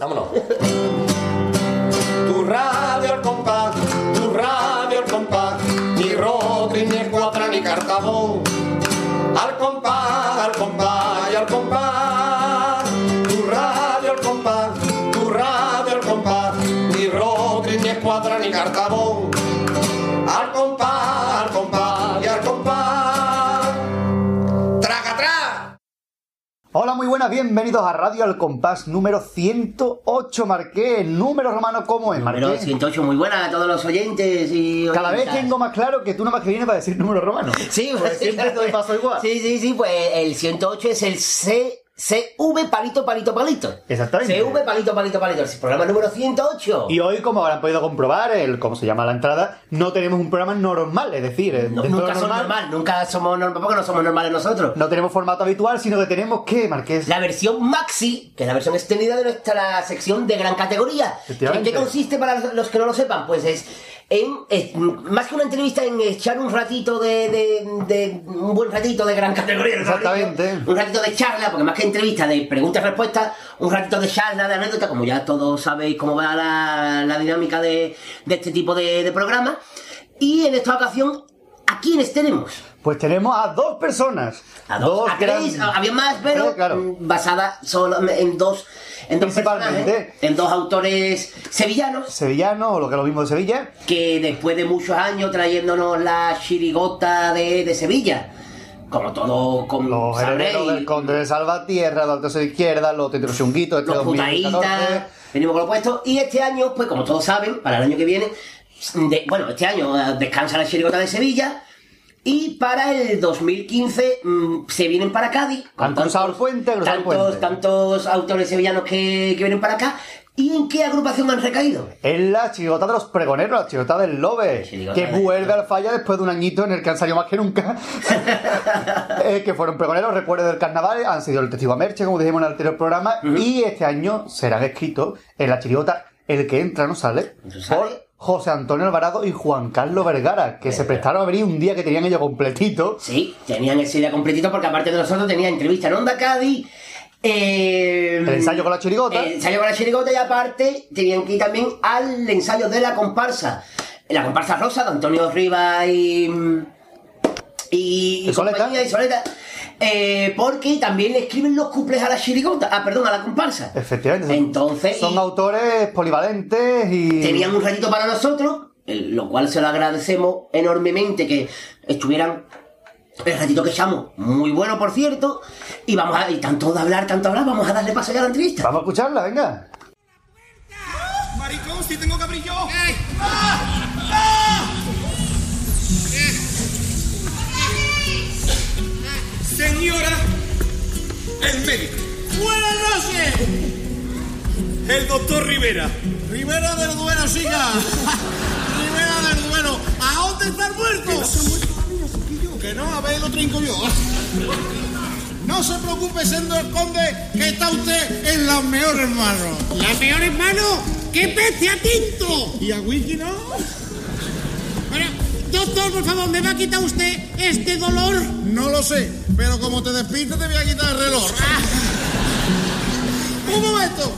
Vámonos. Tu radio al compás, tu radio al compás, ni Rotri, ni Escuadra, ni Cartabón. Buenas, bienvenidos a Radio Al Compás número 108, Marqués. Número romano, ¿cómo es, Número Marqués? 108, muy buena a todos los oyentes y... Cada vez tengo más claro que tú nada más que vienes para decir número romano. Sí, Pues siempre te doy paso igual. Sí, sí, sí, pues el 108 es el C... CV palito, palito, palito. Exactamente. CV palito, palito, palito. El programa número 108. Y hoy, como habrán podido comprobar, el cómo se llama la entrada, no tenemos un programa normal, es decir, No, dentro de nunca somos normal, nunca somos normal, porque no somos normales nosotros. No tenemos formato habitual, sino que tenemos que, Marqués. La versión maxi, que es la versión extendida de nuestra sección de gran categoría. ¿En qué consiste para los que no lo sepan? Pues es en, es, más que una entrevista, en echar un ratito de, de- de- un buen ratito de gran categoría. Exactamente. Un ratito de charla, porque más que entrevista de preguntas y respuestas, un ratito de charla, de anécdota, como ya todos sabéis cómo va la, la dinámica de, de este tipo de, de programas. Y en esta ocasión, ¿a quiénes tenemos? Pues tenemos a dos personas. A dos, a tres, había más, pero claro. mm, basada solo en dos, en dos Principalmente. en dos autores sevillanos Sevillano, o lo que es lo mismo de Sevilla. que después de muchos años trayéndonos la chirigota de, de Sevilla, como todo con Los herederos del conde de Salvatierra, de Alto de Izquierda, los Tetrochunguitos, este los 2014. putaitas, venimos con lo puesto, y este año, pues como todos saben, para el año que viene, de- bueno, este año eh, descansa la chirigota de Sevilla, y para el 2015 mm, se vienen para Cádiz. Han cruzado el puente, tantos, puente. tantos autores sevillanos que, que vienen para acá. ¿Y en qué agrupación han recaído? Es la chirigota de los pregoneros, la chirigota del Lobe, que vuelve al falla después de un añito en el que han salido más que nunca. Eh, que fueron pregoneros, recuerdos del carnaval, han sido el testigo a Merche, como dijimos en el anterior programa, y este año serán escritos en la chirigota El que entra no sale, No sale. por José Antonio Alvarado y Juan Carlos Vergara, que se prestaron a venir un día que tenían ellos completito. Sí, tenían ese día completito porque aparte de nosotros tenía entrevista en Onda Cádiz. eh, El ensayo con la chirigota. El ensayo con la chirigota y aparte tenían que ir también al ensayo de la comparsa. La comparsa rosa de Antonio Rivas y. Y, Y Soleta. y Soleta. Eh, porque también le escriben los cuples a la chirigota. Ah, perdón, a la comparsa. Efectivamente. Entonces. Son y- autores polivalentes y... tenían un ratito para nosotros, el- lo cual se lo agradecemos enormemente que estuvieran el ratito que echamos, muy bueno por cierto, y vamos a, y tanto de hablar, tanto hablar, vamos a darle paso ya a la entrevista. Vamos a escucharla, venga. Maricón, si tengo cabrillo. Señora, el médico. Buenas noches. El doctor Rivera. Rivera del Duero, siga. Rivera del Duero. ¿A dónde está el muerto? Que no, a ver, lo trinco yo. No se preocupe, señor conde, que está usted en las mejores manos. ¿Las peores manos? ¡Qué peste a tinto! ¿Y a Wiki no? Bueno, doctor, por favor, ¿me va a quitar usted este dolor? No lo sé, pero como te despistes te voy a quitar el reloj. Un momento.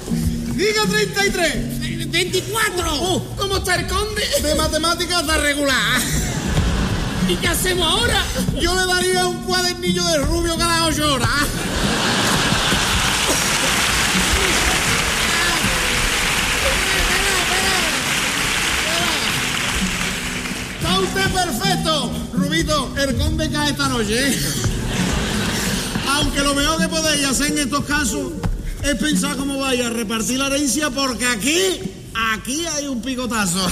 Diga 33. Eh, ¡24! Uh, ¿Cómo está el conde? De matemáticas está regular. ¿Y qué hacemos ahora? Yo le daría un cuadernillo de rubio cada ocho horas. Está usted perfecto. Rubito, el conde cae esta noche. ¿eh? Aunque lo mejor que podéis hacer en estos casos es pensar cómo vaya a repartir la herencia porque aquí, aquí hay un picotazo.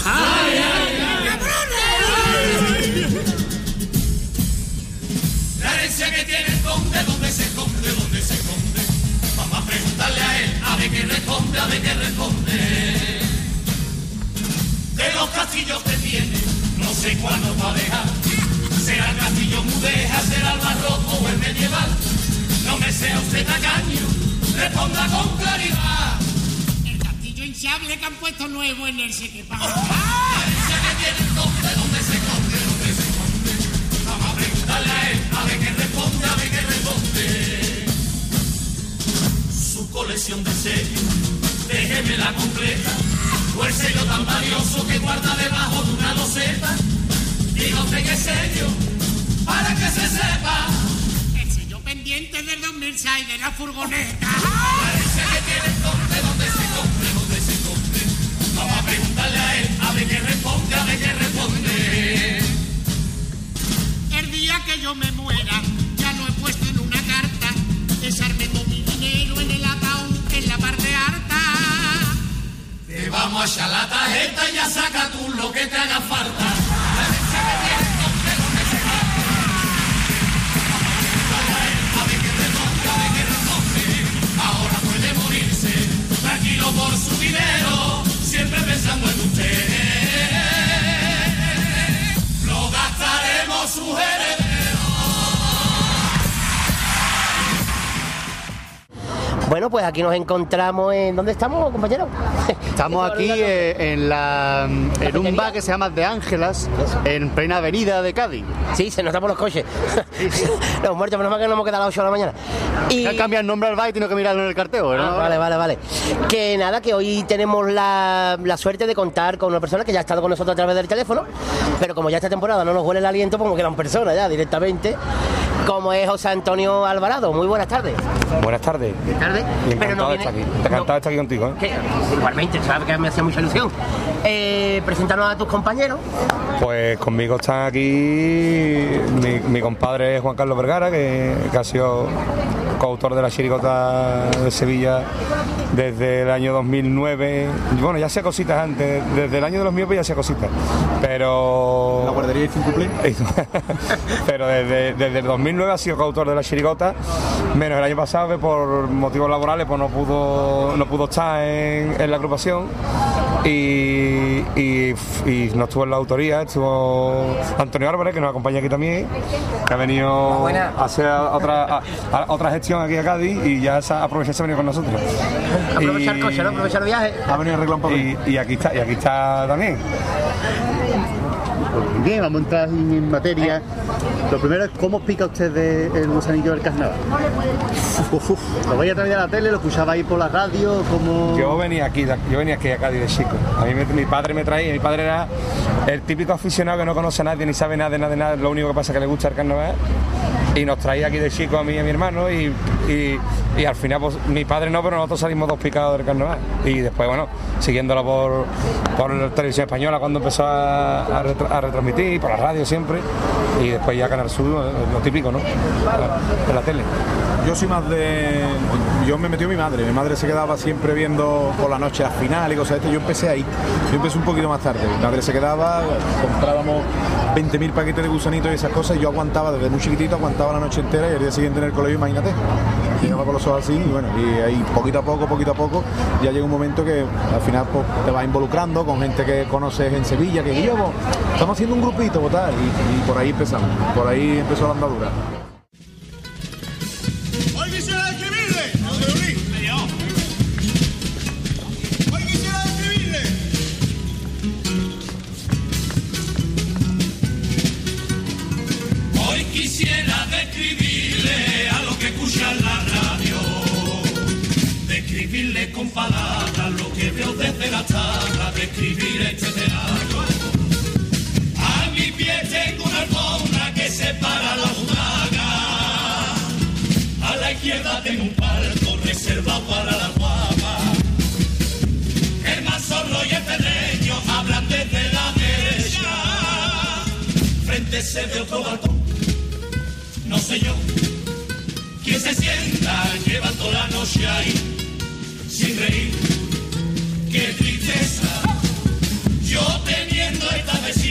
La herencia que tiene el conde, ¿dónde se esconde? ¿Dónde se esconde? Vamos a preguntarle a él, a ver qué responde, a ver qué responde. De los castillos que tiene, sé cuándo va a dejar. ¿Será el castillo mudeja, será el barroco o el medieval? No me sea usted tacaño, responda con claridad. El castillo hinchable que han puesto nuevo en el sequepá. Herencia que tiene el conde, ¿dónde se esconde? ¿Dónde se esconde? Vamos a preguntarle a él, a ver qué responde, a ver qué responde. Su colección de sellos déjeme la completa. O el sello tan valioso que guarda debajo de una loseta. Diga usted qué sello, para que se sepa. El sello pendiente del 2006 de la furgoneta. Parece que tiene dónde, dónde se compre, dónde se compre. Vamos a preguntarle a él, a ver qué responde, a ver qué responde. El día que yo me muera, vamos a echar la tarjeta y ya saca tú lo que te haga falta. Ahora puede morirse, tranquilo por su dinero, siempre pensando en usted. Bueno, pues aquí nos encontramos en... ¿Dónde estamos, compañero? Estamos aquí eh, en, la, en un bar que se llama De Ángelas, en plena avenida de Cádiz. Sí, se nos por los coches. Los muertos, menos mal que no hemos quedado a las 8 de la mañana. Y... Que han cambiado el nombre al bar y tengo que mirarlo en el carteo, ¿no? Ah, vale, vale, vale. Que nada, que hoy tenemos la, la suerte de contar con una persona que ya ha estado con nosotros a través del teléfono, pero como ya esta temporada no nos huele el aliento, pues como quedan personas ya directamente, como es José Antonio Alvarado. Muy buenas tardes. Buenas tardes. Buenas tardes. Y encantado de estar aquí. Encantado de estar aquí contigo. ¿eh? Que- igualmente, sabes que me hacía mucha ilusión. Eh, presentarnos a tus compañeros. Pues conmigo están aquí mi, mi compadre Juan Carlos Vergara, que, que ha sido coautor de la chirigota de Sevilla desde el año 2009. Y Bueno, ya hacía cositas antes, desde el año de los miopes ya hacía cositas, pero... La guardería cumplir. pero desde, desde el 2009 ha sido coautor de la chirigota, menos el año pasado que por motivos laborales pues no pudo, no pudo estar en, en la agrupación y, y, y no estuvo en la autoría, estuvo Antonio Álvarez que nos acompaña aquí también, que ha venido a hacer otra, a- a- otra gestión aquí a Cádiz y ya se ha aprovechado se ha venido con nosotros. Aprovechar coche, ¿no? Aprovechar el viaje. Ha venido a arreglar un y, y aquí está, y aquí está también. Bien, vamos a entrar en materia. Lo primero es cómo pica usted de- el gusanillo del carnaval. ¿Lo veía a través de la tele? ¿Lo escuchaba ahí por la radio? ¿Cómo... Yo venía aquí, yo venía aquí a Cádiz de chico. A mí mi padre me traía, mi padre era el típico aficionado que no conoce a nadie ni sabe nada de nada de nada, lo único que pasa es que le gusta el carnaval. Y nos traía aquí de chico a mí y a mi hermano y, y- al final pues mi padre no, pero nosotros salimos dos picados del carnaval. Y después, bueno, siguiéndolo por, por la televisión española cuando empezó a, a retra- a retransmitir, por la radio siempre. Y después ya Canal Sur, lo, lo típico, ¿no? En la tele. Yo soy más de. Yo me metió mi madre. Mi madre se quedaba siempre viendo por la noche las finales y cosas de este. Yo empecé ahí. Yo empecé un poquito más tarde. Mi madre se quedaba, comprábamos 20.000 paquetes de gusanitos y esas cosas. Y yo aguantaba desde muy chiquitito, aguantaba la noche entera y el día siguiente en el colegio, imagínate. Llegaba con los ojos así y bueno, y ahí poquito a poco, poquito a poco, ya llega un momento que al final pues, te vas involucrando con gente que conoces en Sevilla, que yo, estamos haciendo un grupito, pues, y, y por ahí empezamos. Por ahí empezó la andadura. Con palabras lo que veo desde la tabla, describir este teatro. A mi pie tengo una alfombra que separa la butaca, a la izquierda tengo un palco reservado para la guapa. El más solo y el pedreño hablan desde la derecha frente se ve otro balcón. No sé yo quién se sienta llevando la noche ahí sin reír. Qué tristeza. Yo teniendo esta vecina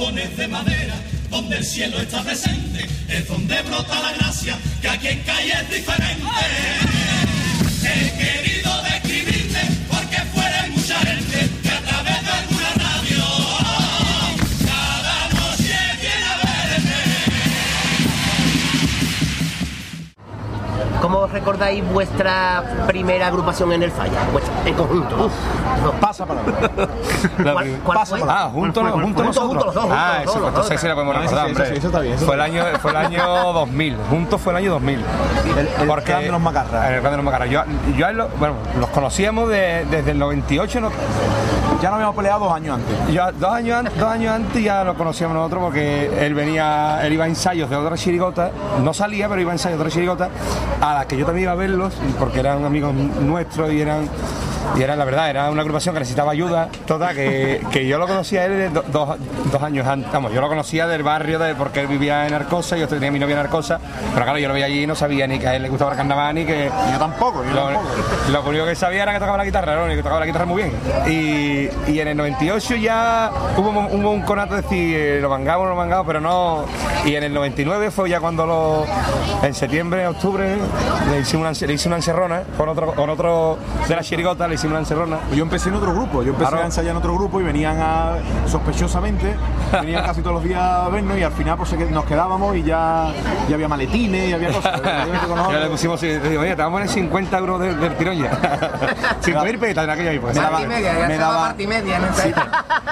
balcones de madera donde el cielo está presente, es donde brota la gracia que aquí en calle es diferente. Recordáis vuestra primera agrupación en el Falla? Vuestra- en conjunto. Uf, no. Pasa palabra. ¿Cuál, cuál Pasa fue? Ah, juntos dos, juntos, Ah, eso, dos, pues, los entonces dos. sí la podemos recordar, sí, hombre. eso sí, eso está bien, eso fue, el año, fue el año 2000. Juntos fue el año 2000. El- el clan de los Macarras. El clan de los Macarras. Yo, yo a él lo- bueno, los conocíamos de- desde el 98. No- Ya nos habíamos peleado dos años antes. yo, dos, años, dos años antes ya lo conocíamos nosotros porque él venía, él iba a ensayos de otra chirigota, no salía, pero iba a ensayos de otra chirigota, a las que yo también iba a verlos, porque eran amigos nuestros y eran, y era la verdad, era una agrupación que necesitaba ayuda, toda, que, que yo lo conocía a él de do- dos, dos años antes, vamos, yo lo conocía del barrio, de, porque él vivía en Arcosa, yo tenía mi novia en Arcosa, pero claro, yo lo veía allí y no sabía ni que a él le gustaba el carnaval, ni que... Yo tampoco, yo Lo, tampoco. lo único que sabía era que tocaba la guitarra, lo único que tocaba la guitarra muy bien. Y, y en el 98 ya hubo, un- hubo un conato de decir eh, lo mangamos, lo mangamos, pero no. Y en el 99 fue ya cuando lo, en septiembre, octubre, le hicimos una, le hice una encerrona con otro, con otro de la chirigota, le hicimos una encerrona. Yo empecé en otro grupo, yo empecé Claro. a ensayar en otro grupo y venían a, sospechosamente, venían casi todos los días a vernos y al final pues nos quedábamos y ya, ya había maletines y había cosas. Ya le pusimos, eh, digo, oye, te vamos a poner 50 euros del, del tirón ya. 5.000 pesetas en aquella época. Me daba- media, me daba- parte y media, ¿no?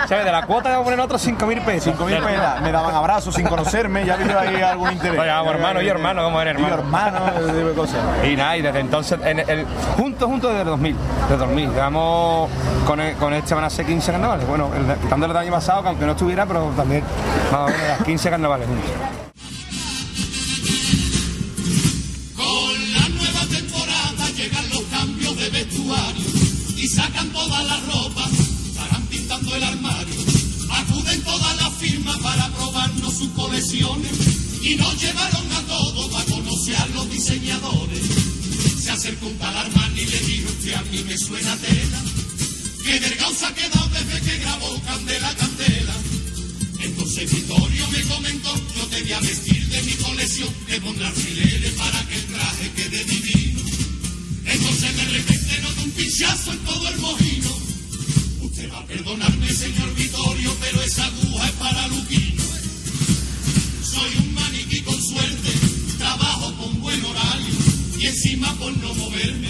¿Sabes? De la cuota le vamos a poner otros 5.000 pesos. 5.000 pelas, me daban abrazos sin conocerme, ya había ahí algún interés. Oye, vamos, Ya hermano, y hermano, ¿cómo eres, Y hermano? hermano, ese tipo de cosas. Y nada, y desde entonces, en el, juntos, juntos desde el 2000, desde 2000, llevamos con, el- con este van a ser 15 carnavales, bueno, el, quitando el año pasado, que aunque no estuviera, pero también más o menos las 15 carnavales juntos. Con la nueva temporada llegan los cambios de vestuario y sacan todas las ropas, estarán pintando el armario. Acuden todas las firmas para probarnos sus colecciones y nos llevaron a todos para conocer a los diseñadores. Acercó un tal Armani y le dijo usted a mí me suena tela, que Delgado se ha quedado desde que grabó Candela Candela. Entonces Vittorio me comentó, yo te voy a vestir de mi colección, te pondré alfileres para que el traje quede divino. Entonces de repente noto un pinchazo en todo el mojino. Usted va a perdonarme, señor Vittorio, pero esa aguja es para Luquino. Por no moverme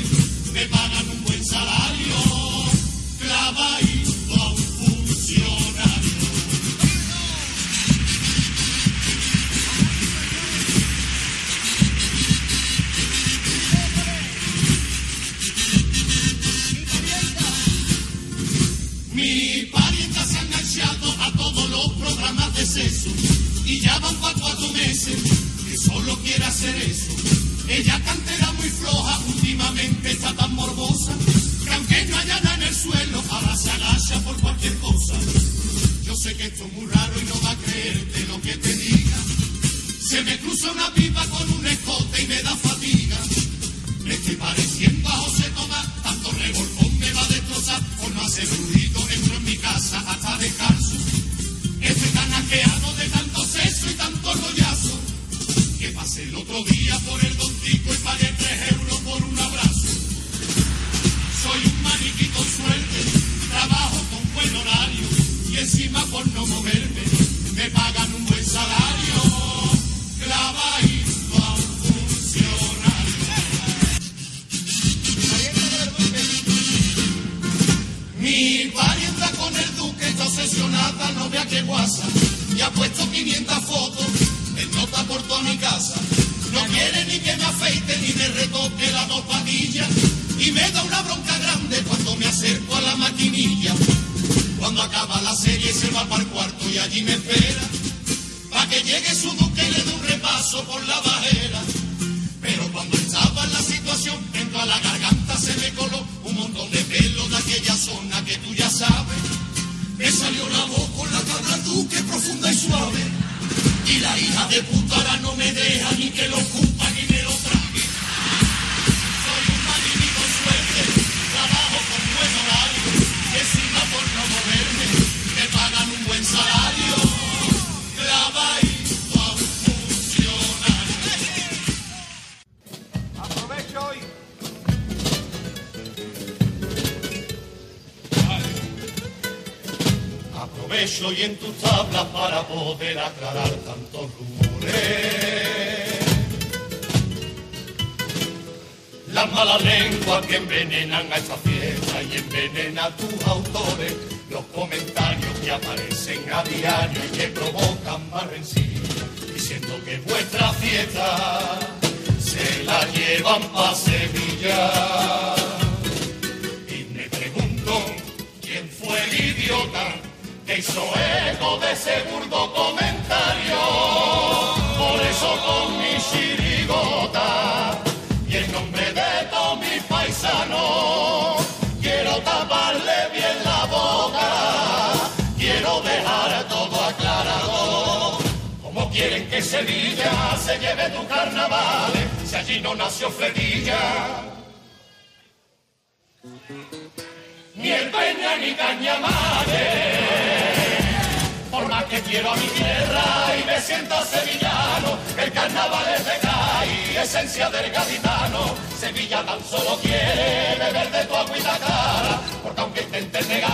me pagan un buen salario. Clavadito a un funcionario. Mi parienta se ha enganchado a todos los programas de sexo y ya van para cuatro meses que solo quiere hacer eso. Ella cantera muy floja, últimamente está tan morbosa que aunque no haya nada en el suelo, ahora se agacha por cualquier cosa. Yo sé que esto es muy raro y no va a creerte lo que te diga. Se me cruza una pipa con un escote y me da fatiga. Me estoy pareciendo a José Tomás, tanto revolcón me va a destrozar por no hacer ruido. Envenenan a esta fiesta y envenenan a tus autores, los comentarios que aparecen a diario y que provocan más rencillas, diciendo que vuestra fiesta se la llevan pa' Sevilla. Y me pregunto quién fue el idiota que hizo eco de ese burdo quiero taparle bien la boca. Quiero dejar todo aclarado. Como quieren que Sevilla se lleve tu carnavales si allí no nació Fredilla? Ni el Peña ni Cañamares. Por más que quiero a mi tierra y me siento sevillano, el carnaval es de CAI, esencia del gaditano. Sevilla tan solo quiere beber de tu agüita cara, porque aunque intentes negarlo,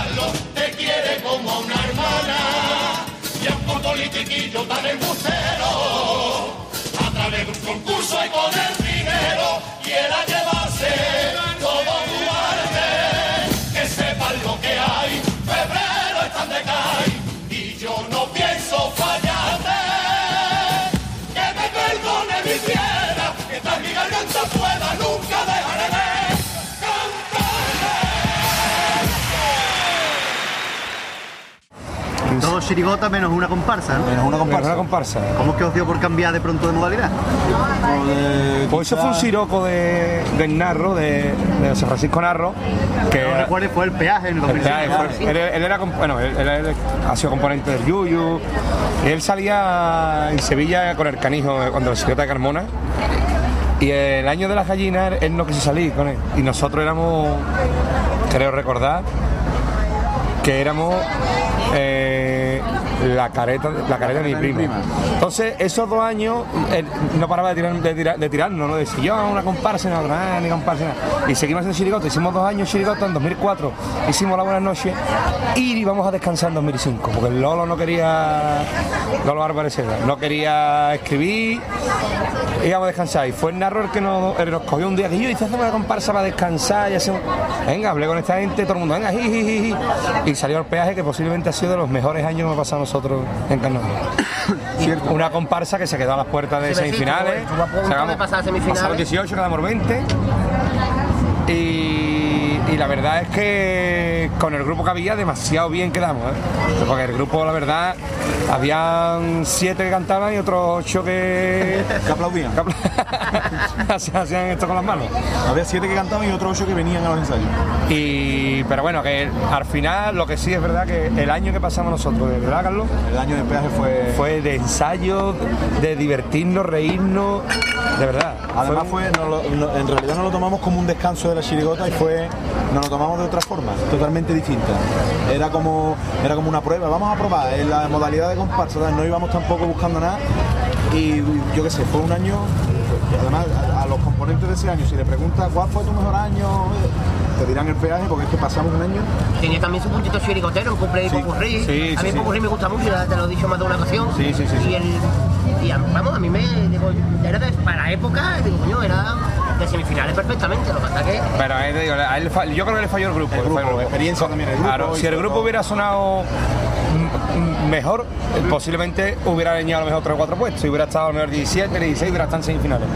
Dos chirigotas menos una comparsa, ¿no? Menos una comparsa. una comparsa. ¿Cómo es que os dio por cambiar de pronto de modalidad? Pues, Pues eso fue un siroco de, del Narro, de, de José Francisco Narro, que No recuerdo, fue el peaje en el El peaje 2005. fue- él, él era, bueno, él, él- él ha sido componente del Yuyu. Y él salía en Sevilla con el canijo eh, cuando la secreta de Carmona. Y el año de las gallinas él no quiso salir con él. Y nosotros éramos, creo recordar, que éramos la careta la careta de mi prima. Entonces, esos dos años él no paraba de, tirar, de, tirar- de tirarnos, ¿no? Decía, yo una comparsa, no, nada, ni comparsa, nada. Y seguimos en Chirigota, hicimos dos años Chirigota, en 2004 hicimos la buenas noches y íbamos a descansar en 2005, porque el Lolo no quería, Lolo Álvarez no quería escribir, íbamos a descansar. Y fue el narro el que nos, nos cogió un día que yo hice una comparsa para descansar y hacemos. Venga, hablé con esta gente, todo el mundo, venga, ji, ji, ji, ji". Y salió el peaje que posiblemente ha sido de los mejores años que hemos pasado nosotros en carnaval. Una comparsa que se quedó a las puertas de Sí, sí, semifinales. a punto de pasar a semifinales. Pasaron 18, quedamos 20. Y, y la verdad es que con el grupo que había demasiado bien quedamos, ¿eh? porque el grupo la verdad habían siete que cantaban y otros ocho que, Que aplaudían. que hacían esto con las manos. Había siete que cantaban y otros ocho que venían a los ensayos. Y, pero bueno, que al final lo que sí es verdad que el año que pasamos nosotros, de verdad, Carlos, El año de peaje fue. fue de ensayo, de divertirnos, reírnos, de verdad. Además fue, no lo- no- en realidad no lo tomamos como un descanso de la chirigota y fue, nos lo tomamos de otra forma, totalmente distinta. Era como, era como una prueba, vamos a probar en la modalidad de comparsa, ¿sabes? no íbamos tampoco buscando nada y yo qué sé, fue un año, además a, a los componentes de ese año, si le preguntas cuál fue tu mejor año, te dirán el peaje porque es que pasamos un año Tiene también su puntito chirigotero, un cumple y Sí. popurrí. Sí, a mí el popurrí me gusta mucho, ya te lo he dicho más de una ocasión. Sí, sí, sí, sí. Y, el, y vamos, a mí me, digo, era de, para la época, digo, coño, era de semifinales perfectamente, lo que pasa que Pero eh, digo, a él yo creo que le falló el grupo. El experiencia también el grupo Claro, y si el grupo todo- hubiera sonado mejor, posiblemente hubiera leñado a lo mejor 3 o 4 puestos y hubiera estado a lo mejor 17, 16, hubiera estado en semifinales.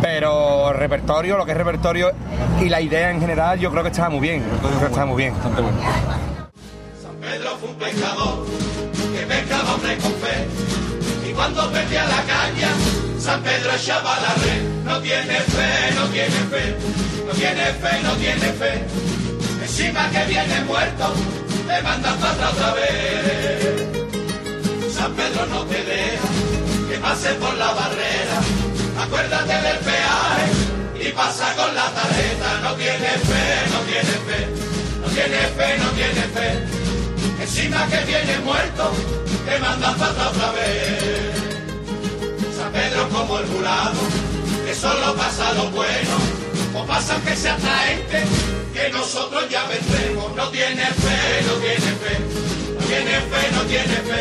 Pero el repertorio, lo que es repertorio y la idea en general, yo creo que estaba muy bien. Creo que estaba muy bien. bastante bueno. San Pedro fue un pescador que pescaba cuando perdía la caña, San Pedro echaba la red. No tiene fe, no tiene fe, no tiene fe, no tiene fe. Encima que viene muerto, te mandan para otra vez. San Pedro no te deja que pases por la barrera. Acuérdate del peaje y pasa con la tarjeta. No tiene fe, no tiene fe, no tiene fe, no tiene fe. Encima que viene muerto, te mandan atrás otra vez. San Pedro como el jurado, que solo pasa lo bueno, o pasa que sea atraente, que nosotros ya vendremos. No tiene fe, no tiene fe, no tiene fe, no tiene fe.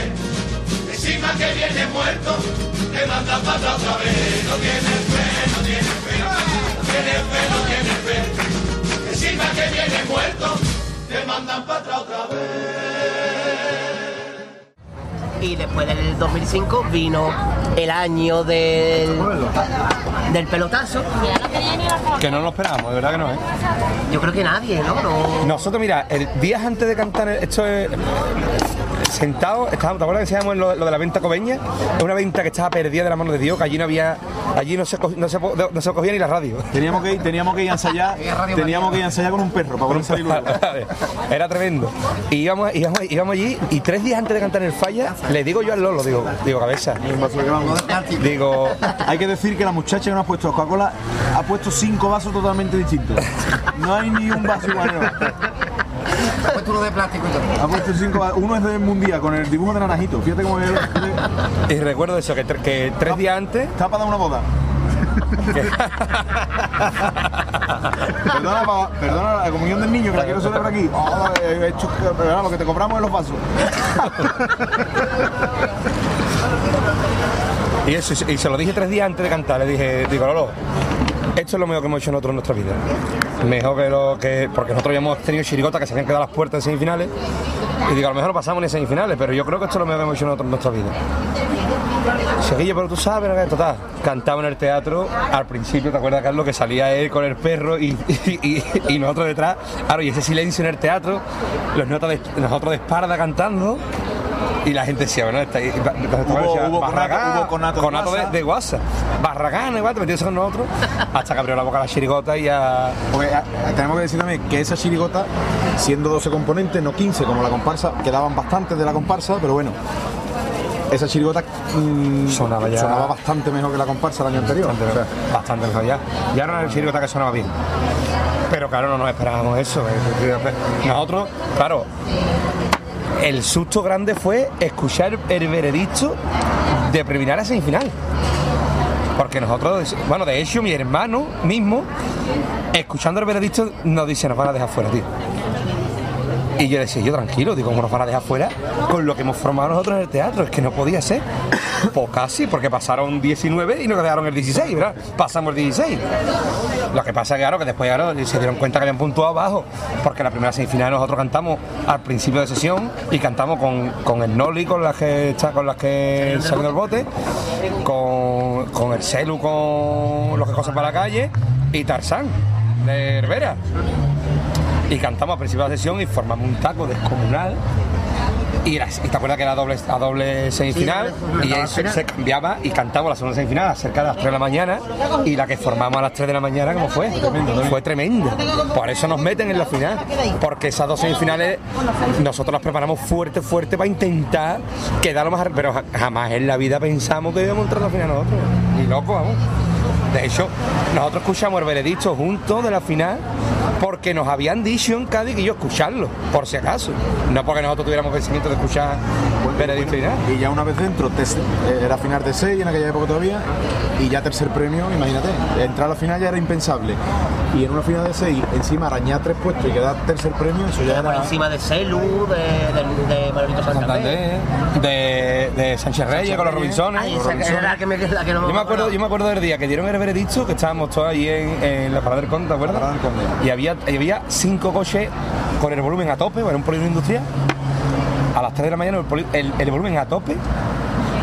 encima que viene muerto, te mandan atrás otra vez. No tiene fe, no tiene fe, no tiene fe, no tiene fe. Encima que viene muerto, te mandan para otra vez. Y después del 2005 vino el año del, del pelotazo. Que no lo esperábamos, de verdad que no, ¿eh? Yo creo que nadie, ¿no? no Nosotros, mira, el días antes de cantar, esto es. Sentados, estábamos, ¿te acuerdas que decíamos lo, lo de la venta cobeña? Es una venta que estaba perdida de la mano de Dios, que allí no había. Allí no se, no se, no se cogía ni la radio. Teníamos que ir, teníamos que ir a ensayar, teníamos que ir a ensayar con un perro para poder salir luego. Era tremendo. Y íbamos, íbamos, íbamos allí y tres días antes de cantar en el falla, le digo yo al Lolo, digo, digo, cabeza. Digo, Hay que decir que la muchacha que nos ha puesto Coca-Cola ha puesto cinco vasos totalmente distintos. No hay ni un vaso igual. Ha puesto cinco vasos. Uno es de Mundial con el dibujo de naranjito. Fíjate cómo es. y recuerdo eso, que, tre- que tres días antes. Está para dar una boda. Perdona, pa- perdona la comunión del niño que la quiero celebrar aquí. Oh, he hecho, perdona, lo que te compramos en los vasos. Y eso, y se lo dije tres días antes de cantar, le dije, digo, Lolo, esto es lo mejor que hemos hecho nosotros en nuestra vida. Mejor que lo que. Porque nosotros ya hemos tenido chirigotas que se habían quedado las puertas en semifinales. Y digo, a lo mejor lo pasamos en semifinales, pero yo creo que esto es lo mejor que hemos hecho nosotros en nuestra vida. Seguille, pero tú sabes, ¿no? total. Cantaba en el teatro, al principio, ¿te acuerdas, Carlos? Que salía él con el perro y- y nosotros detrás. Claro, y ese silencio en el teatro, los notas de, nosotros de espalda cantando. Y la gente decía, bueno, está ahí. Hubo- hubo Barragán, conato- hubo conato de conato de, guasa. Barragán, igual, te metidos con nosotros. Hasta que abrió la boca la chirigota y ya. Porque ah, tenemos que decir también que esa chirigota, siendo 12 componentes, no 15 como la comparsa, quedaban bastantes de la comparsa, pero bueno. Esa chirigota mm, Sonaba ya- sonaba bastante mejor que la comparsa el año anterior. O sea, Bastante mejor ya. Ya era una chirigota que sonaba bien. Pero claro, no nos esperábamos eso. eh. Nosotros, claro, el susto grande fue escuchar el veredicto de preliminar a semifinal. Porque nosotros, bueno, de hecho, mi hermano mismo, escuchando el veredicto, nos dice, nos van a dejar fuera, tío. Y yo decía, yo tranquilo, digo, ¿cómo nos van a dejar fuera con lo que hemos formado nosotros en el teatro? Es que no podía ser. Pues casi, porque pasaron 19 y nos quedaron el 16, ¿verdad? Pasamos el 16. Lo que pasa es que, claro, que después claro, se dieron cuenta que habían puntuado abajo, porque la primera semifinal nosotros cantamos al principio de sesión y cantamos con, con el Noli, con las que está, con las que salen del bote, con, con el Celu, con los que cosas para la calle, y Tarzán, de Herbera y cantamos a principio de sesión y formamos un taco descomunal. Y, y te acuerdas que era doble, a doble semifinal Sí, y eso se cambiaba y cantamos la segunda semifinal cerca de las 3 de la mañana y la que formamos a las 3 de la mañana como fue fue tremendo. Por eso nos meten en la final porque esas dos semifinales nosotros las preparamos fuerte fuerte para intentar quedar lo más pero ja- jamás en la vida pensamos que íbamos a entrar a la final nosotros. Ni loco vamos de hecho, nosotros escuchamos el veredicto juntos de la final porque nos habían dicho en Cádiz que yo escucharlo, por si acaso. No porque nosotros tuviéramos pensamiento de escuchar el veredicto y nada. y ya una vez dentro, eh, era final de 6 en aquella época todavía, y ya tercer premio, imagínate, entrar a la final ya era impensable. Y en una final de 6, encima arañar tres puestos y quedar tercer premio, eso ya por era. encima de Celu, de, de, de Manolito Santander. Santander, de, de Sánchez Reyes con los Robinsones. Ay, esa que era la que me, la que no me Yo me, acuerdo, yo me acuerdo del día que dieron el veredicto, que estábamos todos ahí en, en la Parada del Conde, ¿te acuerdas? La Parada del Conde. Y había, y había cinco coches con el volumen a tope, era un polígono industrial. A las 3 de la mañana el, poli- el- el volumen a tope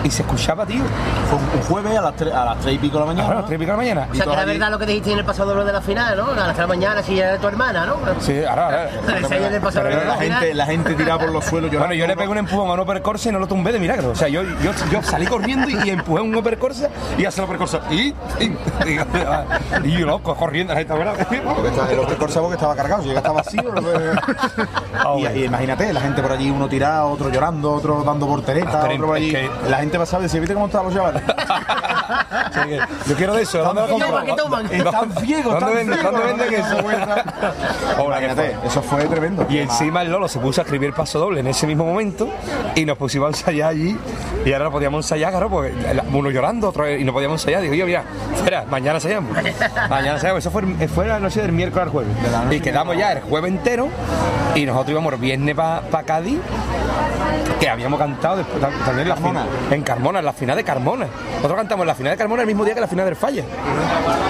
y se escuchaba, tío. Fue un jueves a las 3, a las 3 y pico de la mañana. Ahora, a las 3 y pico de la mañana. O sea, que era allí- verdad lo que dijiste en el pasado lo de la final, ¿no? A las 3 de la mañana, si era de tu hermana, ¿no? Sí, ahora, ahora. Pero el pasado de la, gente, la gente tirada por los suelos llorando. Bueno, yo le pegué un empujón a un uppercorsa y no lo tumbé de milagro. O sea, yo, yo, yo salí corriendo y, y empujé un uppercorsa y hace el uppercorsa. Y, y, y, y yo loco, corriendo. la gente, ¿verdad? Porque el otro Corsabo que estaba cargado, si estaba vacío. Y, bueno. y imagínate, la gente por allí, uno tirado, otro llorando, otro dando volteretas, pero otro por allí. es que- La gente pasaba y decía, ¿viste cómo estaban los chavales? Sí, que Yo quiero de eso. ¿Dónde lo ¿Qué compro? toman? ¿Qué toman? Están ciegos, ¿Dónde están venden. ¿Dónde venden eso? Hola, ¿qué Imagínate, fue? eso fue tremendo. Y encima el Lolo se puso a escribir paso doble en ese mismo momento y nos pusimos a ensayar allí y ahora no podíamos ensayar, claro, porque la- uno llorando otro y no podíamos ensayar. Digo, yo, mira, espera, mañana ensayamos. Mañana ensayamos. Eso fue, fue la noche del miércoles al jueves. Y quedamos ya el jueves entero y nosotros íbamos el viernes para Cádiz que habíamos cantado después, tam- también en la final, en Carmona, en la final de Carmona. Nosotros cantamos en la final de Carmona el mismo día que la final del Falla.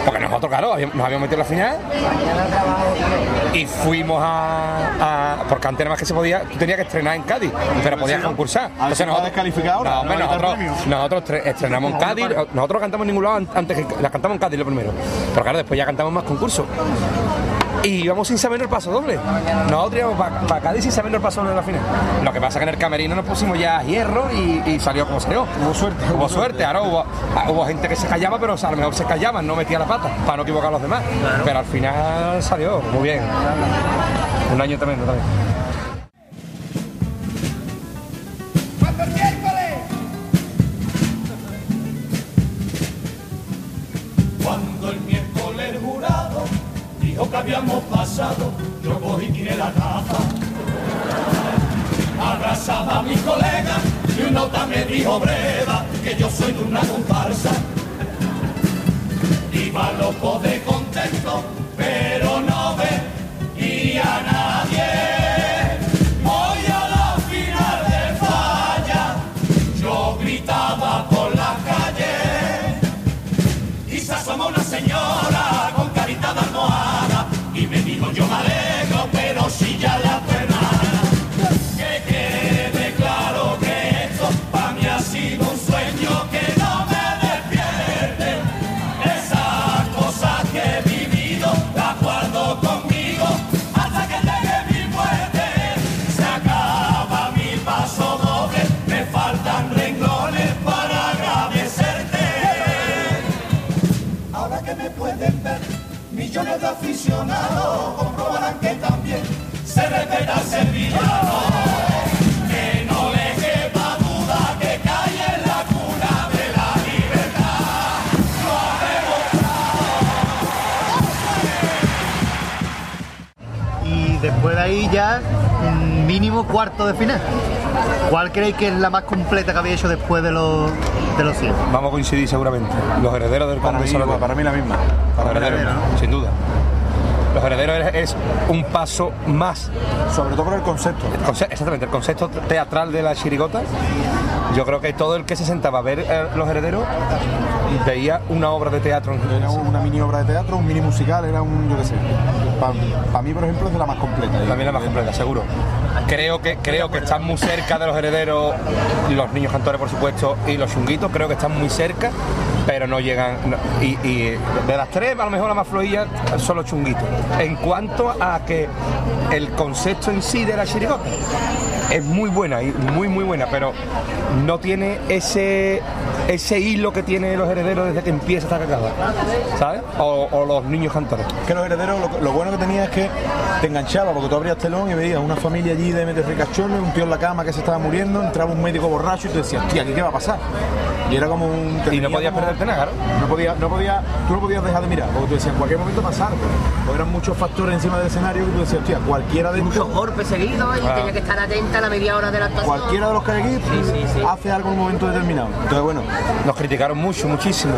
Porque nosotros, claro, habíamos- nos habíamos metido en la final y fuimos a, a- porque antes nada más que se podía, tú tenías que estrenar en Cádiz, pero podías concursar. A descalificar ahora, No, hombre, nosotros, nosotros tre- estrenamos en Cádiz, nosotros cantamos en ningún lado an- antes que las cantamos en Cádiz lo primero. Pero claro, después ya cantamos más concursos. Y íbamos sin saber el paso doble. Nosotros íbamos para Cádiz sin saber el paso doble de la final. Lo que pasa es que en el camerino nos pusimos ya hierro y, y salió como salió. Hubo suerte. Hubo suerte, ahora hubo, ah, hubo gente que se callaba, pero o sea, a lo mejor se callaban, no metía la pata para no equivocar a los demás. Pero al final salió muy bien. Un año tremendo también. Habíamos pasado, yo cogí tiré la gafa. Abrazaba a mi colega y un nota me dijo breva que yo soy de una comparsa. Iba loco de contento, pero no ve a millones de aficionados comprobarán que también se respeta al sevillano. Que no le quepa duda que cae en la cuna de la libertad. Lo ha Y después de ahí ya mínimo cuarto de final. ¿Cuál creéis que es la más completa que habéis hecho después de los de los 100? Vamos a coincidir seguramente. Los herederos del Conde Salomón. para mí la misma. Los Para herederos, sin duda. Los herederos es, un paso más. Sobre todo por el concepto. El conce- exactamente, el concepto teatral de la chirigota. Yo creo que todo el que se sentaba a ver eh, Los herederos veía una obra de teatro. Era una mini obra de teatro, un mini musical, era un, yo qué sé. Para mí, por ejemplo, es de la más completa. También la más completa, seguro. Creo que, creo que están muy cerca de los herederos, los niños cantores, por supuesto, y los chunguitos, creo que están muy cerca, pero no llegan. no- y, y de las tres, a lo mejor la más flojilla son los chunguitos. En cuanto a que el concepto en sí de la chirigota es muy buena muy, muy buena, pero no tiene ese ese hilo que tiene los herederos desde que empieza hasta que acaba, ¿sabes? O, o los niños cantores. Que los herederos, lo, lo bueno que tenía es que te enganchaba, porque tú abrías telón y veías una familia allí de meter ricachones, un tío en la cama que se estaba muriendo, entraba un médico borracho y tú decías, tía, ¿aquí qué va a pasar? Y era como un... Y no podías claro. No podía, no podía, tú no podías dejar de mirar, porque tú decías, en cualquier momento pasar, porque eran muchos factores encima del escenario que tú decías, tía, cualquiera de Muchos golpes seguidos y Claro. tenía que estar atenta a la media hora de la actuación. cualquiera de los que hay aquí Sí, sí, sí. hace algo en un momento determinado. Entonces, bueno, Nos criticaron mucho, muchísimo,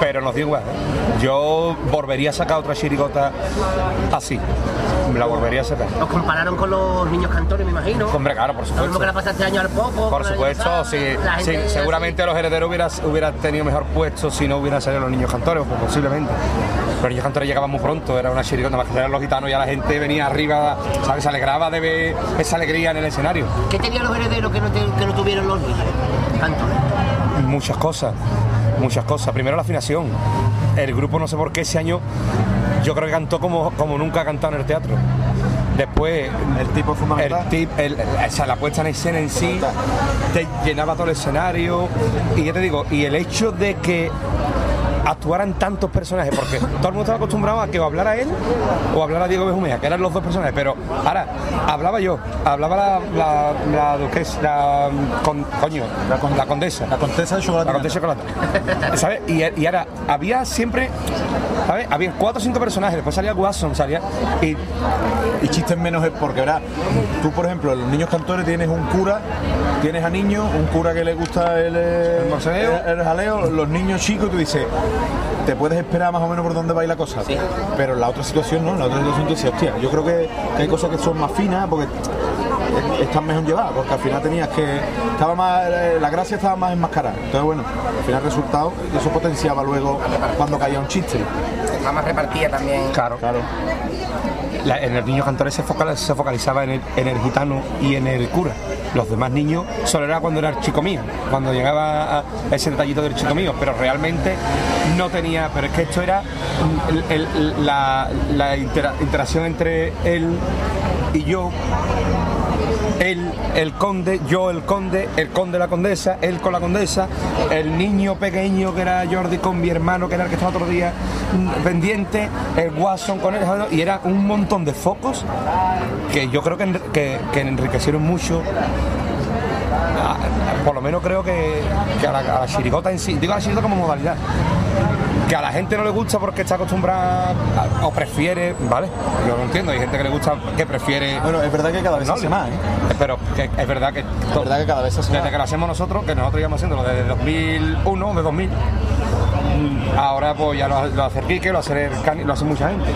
pero nos dio igual. ¿eh? Yo volvería a sacar otra chirigota así. La volvería a sacar. Nos compararon con los niños cantores, me imagino. Hombre, claro, por Lo mismo supuesto. que le pasa este año al Popo. Por supuesto, sí, la sí, seguramente los herederos hubieran hubiera tenido mejor puesto si no hubieran salido los niños cantores, pues posiblemente. Los niños cantores llegaban muy pronto, era una chirigota más que eran los gitanos, ya la gente venía arriba, ¿sabes? Se alegraba de ver esa alegría en el escenario. ¿Qué tenían los herederos que no, te- que no tuvieron los niños cantores? Muchas cosas, muchas cosas. Primero la afinación. El grupo, no sé por qué, ese año yo creo que cantó como, como nunca ha cantado en el teatro. Después, el tipo fundamental. el tip, el- o sea, la puesta en escena en sí, te llenaba todo el escenario. Y ya te digo, y el hecho de que actuaran tantos personajes, porque todo el mundo estaba acostumbrado a que o hablara él o hablara Diego Benjumea, que eran los dos personajes, pero ahora hablaba yo, hablaba la, la, la duquesa, la, con- coño, la, condesa. La condesa de chocolate. La condesa de chocolate. ¿Sabes? Y, y ahora, había siempre, ¿sabes? Había cuatro o cinco personajes, después salía Watson, salía. Y y chistes menos es porque, verás, tú por ejemplo, en los niños cantores tienes un cura, tienes a niños, un cura que le gusta el, eh, el, el jaleo, los niños chicos, tú dices, te puedes esperar más o menos por dónde va a ir la cosa. Pero en la otra situación no, en la otra situación tú dices, hostia, yo creo que, que hay cosas que son más finas porque están mejor llevadas, porque al final tenías que. estaba más. eh, la gracia estaba más enmascarada. Entonces bueno, al final el resultado, eso potenciaba luego cuando caía un chiste. Está más repartida también. claro, Claro. En el niño cantores se, focal- se focalizaba en el, gitano y en el cura. Los demás niños solo era cuando era el chico mío, cuando llegaba a ese detallito del chico mío, pero realmente no tenía. Pero es que esto era la, la intera- interacción entre él y yo. El conde, yo el conde, el conde la condesa, él con la condesa, el niño pequeño que era Jordi con mi hermano que era el que estaba días mm, pendiente, el Watson con él, y era un montón de focos que yo creo que, que, que enriquecieron mucho. a- a- por lo menos creo que, a, a la chirigota en sí, digo a la chirigota como modalidad, que a la gente no le gusta porque está acostumbrada a- o prefiere, ¿vale? Yo lo entiendo, hay gente que le gusta que prefiere Bueno, es verdad que cada vez se no, hace más, ¿eh? pero que es verdad que, Es verdad que cada vez se hace desde más. que lo hacemos nosotros, que nosotros íbamos haciéndolo desde 2001, de 2000, mm, ahora pues ya lo, lo hace Quique, lo hace el lo hace mucha gente.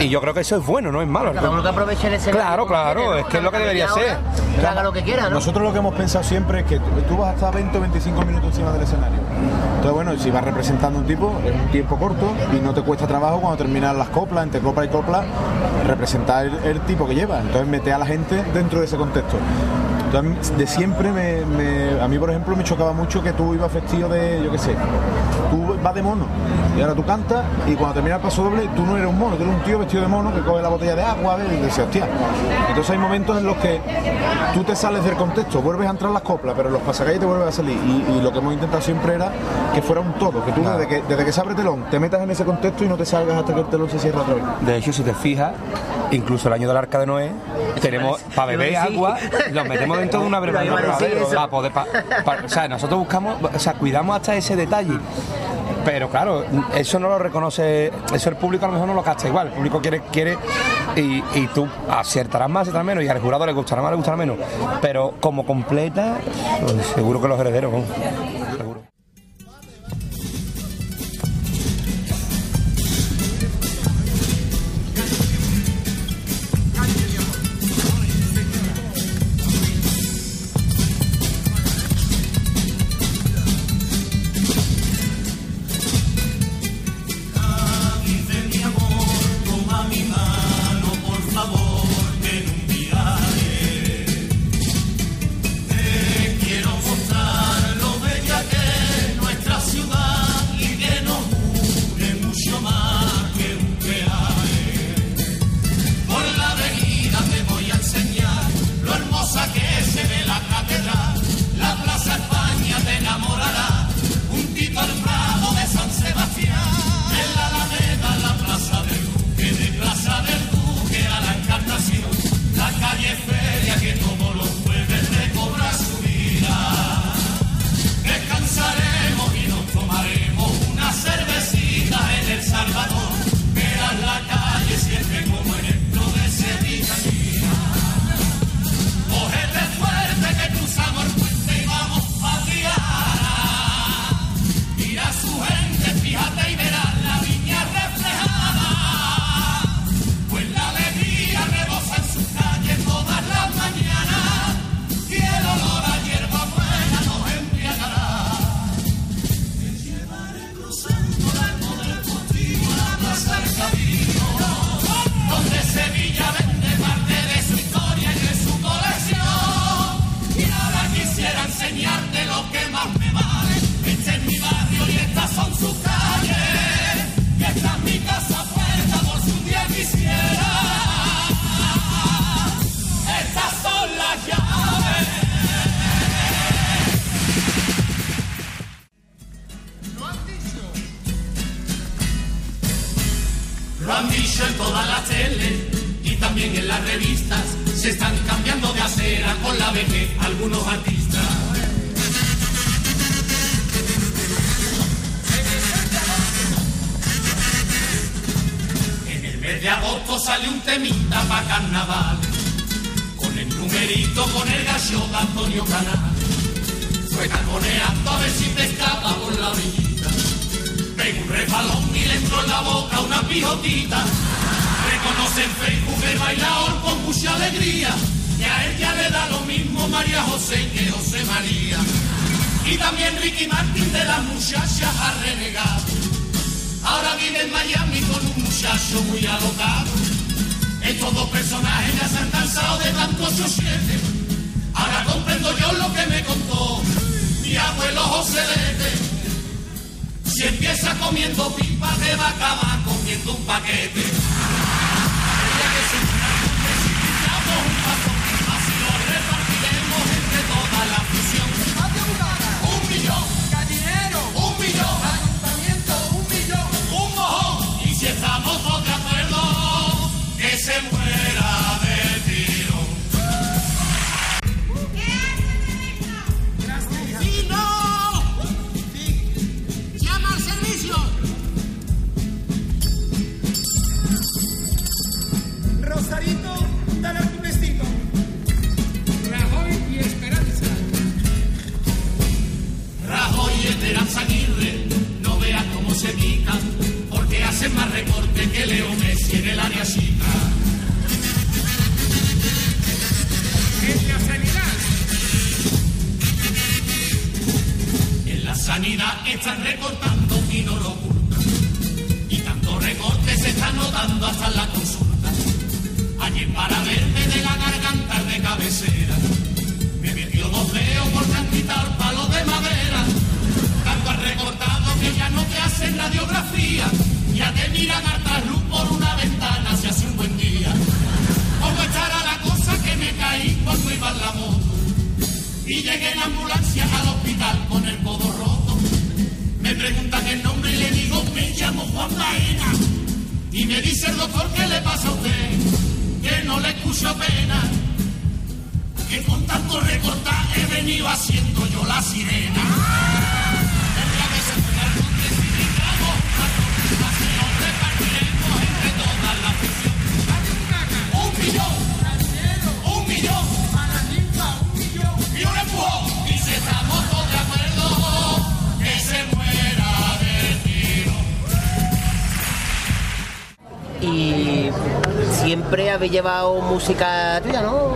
Y yo creo que eso es bueno, no es malo. Cada uno que aproveche el escenario. Claro, claro, quiere, ¿no? es que es lo que debería ser. Que haga lo que quiera, ¿no? Nosotros lo que hemos pensado siempre es que tú tú vas a estar 20 o 25 minutos encima del escenario. Entonces, bueno, si vas representando un tipo, es un tiempo corto y no te cuesta trabajo cuando terminan las coplas, entre copla y copla, representar el, el tipo que lleva. Entonces, mete a la gente dentro de ese contexto. Entonces, de siempre, me, me- a mí, por ejemplo, me chocaba mucho que tú ibas vestido de, yo qué sé, tú vas de mono y ahora tú cantas y cuando termina el paso doble, tú no eres un mono, tú eres un tío vestido de mono que coge la botella de agua ¿ves? y dices, hostia. Entonces hay momentos en los que tú te sales del contexto, vuelves a entrar en las coplas, pero en los pasacalles te vuelves a salir. Y, y lo que hemos intentado siempre era que fuera un todo, que tú desde que, desde que se abre telón te metas en ese contexto y no te salgas hasta que el telón se cierra otra vez. De hecho, si te fijas, incluso el año del arca de Noé, tenemos para beber agua, los metemos dentro de una Lo iba a brevadera decir eso. para poder, pa- pa- o sea, nosotros buscamos, o sea, cuidamos hasta ese detalle. Pero claro, eso no lo reconoce, eso el público a lo mejor no lo capta igual. El público quiere, quiere y, y tú aciertarás más, aciertarás menos, y al jurado le gustará más, le gustará menos. Pero como completa, pues, seguro que los herederos, ¿no? Muy alocado. Estos dos personajes ya se han cansado de tanto siete. Ahora comprendo yo lo que me contó mi abuelo José Lete. Si empieza comiendo pipa, te va a acabar comiendo un paquete. Habría que sentar un así lo repartiremos entre toda la Leo Messi en el área. En la sanidad. En la sanidad están recortando y no lo ocultan. Y tanto recorte se está notando hasta la consulta. Ayer para verme de la garganta de cabecera, me metió dos porque han quitado palos de madera. Tanto han recortado que ya no te hacen radiografía. Ya te miran al luz por una ventana si hace un buen día. ¿Cómo estará la cosa que me caí cuando iba en la moto? Y llegué en ambulancia al hospital con el codo roto. Me preguntan el nombre y le digo, me llamo Juan Baena. Y me dice el doctor, ¿qué le pasa a usted? Que no le escucho pena. Que con tanto recortar he venido haciendo yo la sirena. Siempre habéis llevado música tuya, ¿no,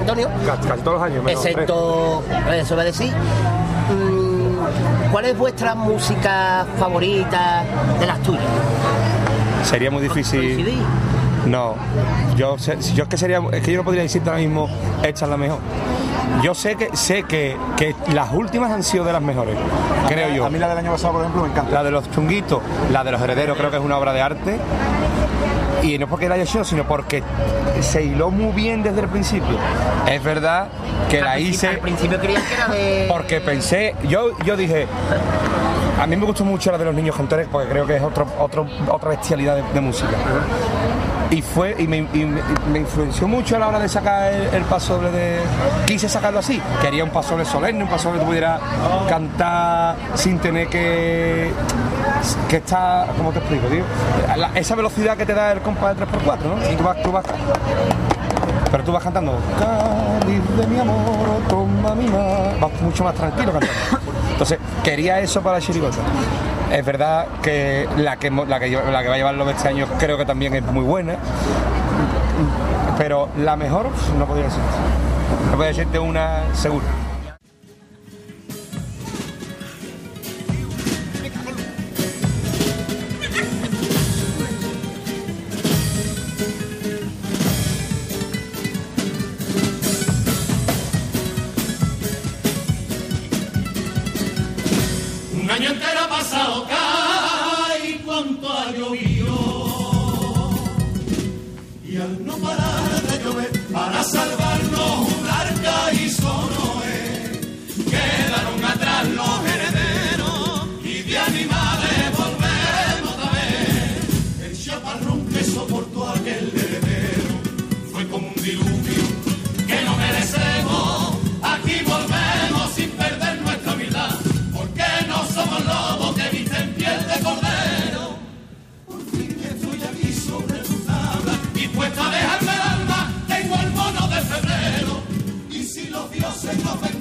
Antonio? Casi, casi todos los años. menos tres. Excepto, eso va a decir. Mm, ¿Cuál es vuestra música favorita de las tuyas? Sería muy difícil. No, yo, sé- yo es que sería, es que yo no podría decirte ahora mismo esta es la mejor. Yo sé que sé que, que las últimas han sido de las mejores, creo yo. A mí la del año pasado, por ejemplo, me encanta. La de los chunguitos, la de los herederos, creo que es una obra de arte. Y no porque la haya hecho, sino porque se hiló muy bien desde el principio. Es verdad que la Al hice. Al principio creías que era de. Porque pensé, yo, yo dije, a mí me gustó mucho la de los niños cantores porque creo que es otro, otro, otra bestialidad de, de música. Y fue y me, y me- influenció mucho a la hora de sacar el, el pasoble de. Quise sacarlo así. Quería un pasoble solemne, un pasoble que pudiera cantar sin tener que. Que está. ¿Cómo te explico, tío? Esa velocidad que te da el compás de 3x4, ¿no? Tú vas, tú vas pero tú vas cantando Cáliz de mi amor, toma mi. Vas mucho más tranquilo cantando. Entonces, quería eso para chirigota. Es verdad que la que, la que, la que va a llevarlo de este año creo que también es muy buena. Pero la mejor, no podría decir. No podría decirte una segura.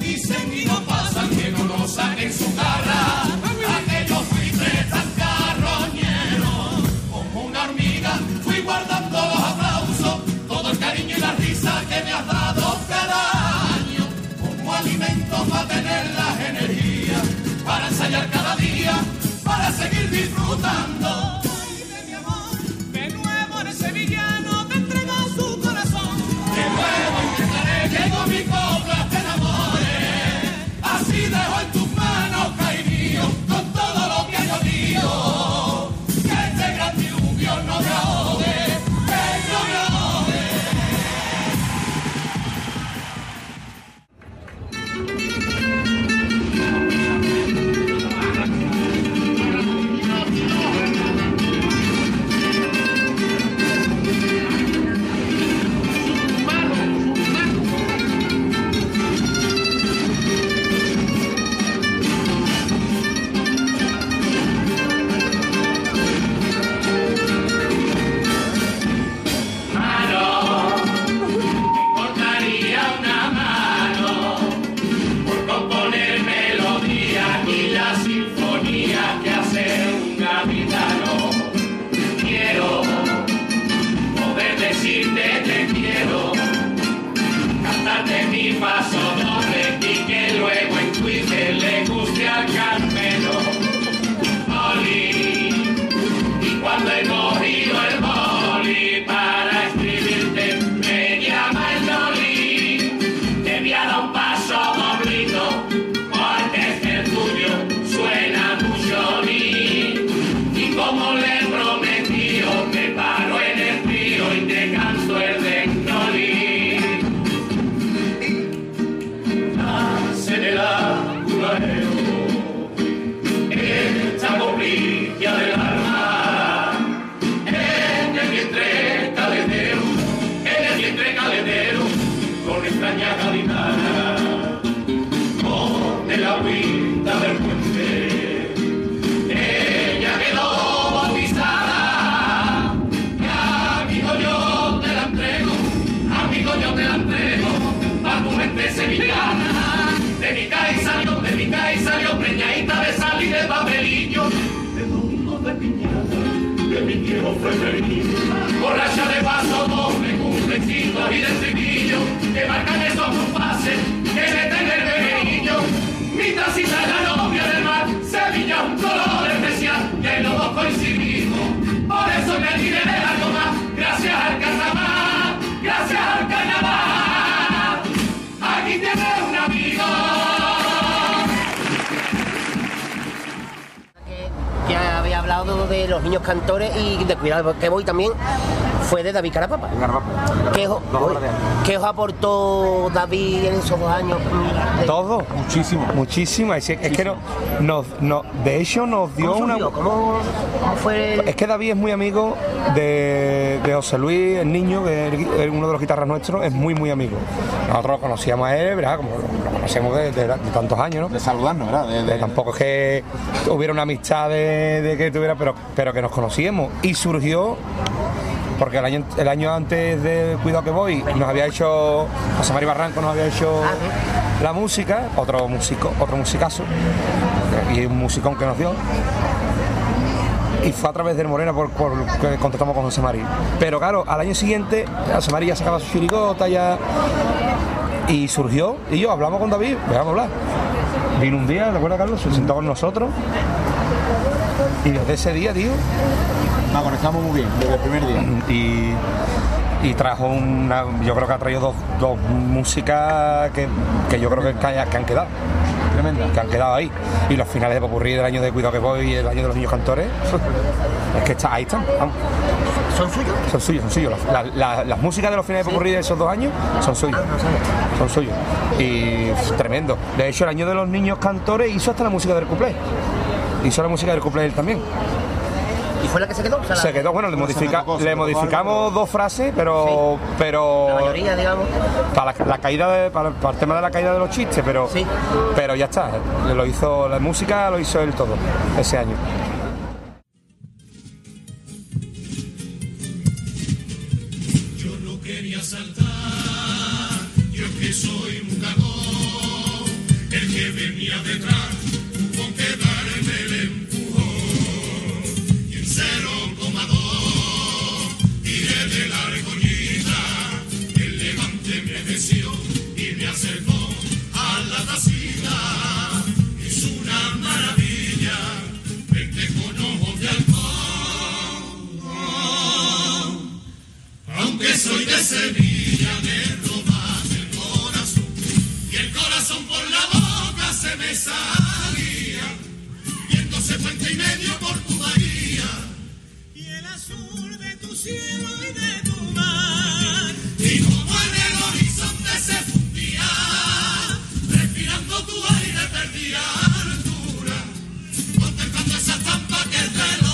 dicen y no pasan, que no lo saquen su garra. Aquello fui tan carroñero, como una hormiga fui guardando los aplausos, todo el cariño y la risa que me has dado cada año, como alimento para tener las energías, para ensayar cada día, para seguir disfrutando. Así dejo que voy también fue de David Carapapa. ¿Qué os, qué os aportó David en esos dos años? de- Todo. Muchísimo. Muchísimo. Es, es que no, nos, no- de hecho nos dio ¿Cómo una... surgió? ¿Cómo, cómo fue el- Es que David es muy amigo de, de José Luis, el niño, que es uno de los guitarras nuestros, es muy, muy amigo. Nosotros lo conocíamos a él, ¿verdad? Como lo, lo conocemos de, de- de tantos años, ¿no? De saludarnos, ¿verdad? De- de- tampoco es que hubiera una amistad de, de que tuviera, pero, pero que nos conocíamos. Y surgió porque el año, el año antes de Cuidado que voy nos había hecho, José María Barranco nos había hecho la música, otro músico, otro musicazo, y un musicón que nos dio. Y fue a través del Morena por, por que contactamos con José María. Pero claro, al año siguiente, José María ya sacaba su chirigota, ya. Y surgió, y yo hablamos con David, vamos a hablar. Vino un día, ¿recuerda Carlos? Se sentó con nosotros. Y desde ese día, tío, Nos conectamos muy bien, desde el primer día. y, y trajo una. Yo creo que ha traído dos, dos músicas que, que yo creo que, que han quedado. Tremenda. Que han quedado ahí. Y los finales de Popurrí del año de Cuidado que voy y el año de los niños cantores. Es que está, ahí están. vamos. ¿Son suyos? Son suyos, son suyos. Las, músicas de los finales de Popurrí de esos dos años son suyos. Ah. Son suyos. Y tremendo. De hecho, el año de los niños cantores hizo hasta la música del cuplé. Hizo la música del cuplé él también. ¿Y fue la que se quedó? O sea, la- Se quedó, bueno, le, modifica- tocó, le modificamos algo. dos frases, pero. pero La mayoría, digamos. para la, la caída de- para, para el tema de la caída de los chistes, pero Sí. pero ya está. Lo hizo la música, lo hizo él todo ese año. Yo no quería saltar, yo que soy un cagón, el que venía detrás soy de Sevilla, me robaste el corazón y el corazón por la boca se me salía, viéndose puente y medio por tu bahía y el azul de tu cielo y de tu mar y como en el horizonte se fundía, respirando tu aire perdía altura, contemplando esa trampa que te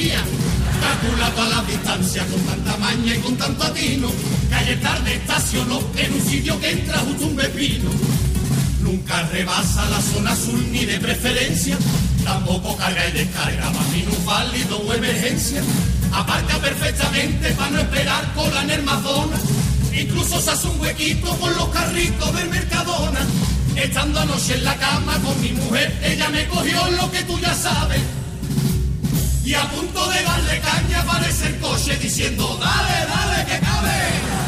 día. Calculaba la distancia con tanta maña y con tanto atino. Calle tarde estacionó en un sitio que entra justo un pepino. Nunca rebasa la zona azul ni de preferencia. Tampoco carga y descarga, más minusválido o emergencia. Aparca perfectamente para no esperar cola en el Madonna. Incluso se hace un huequito con los carritos del Mercadona. Estando anoche en la cama con mi mujer, ella me cogió lo que tú ya sabes y a punto de darle caña aparece el coche diciendo, dale, dale, que cabe.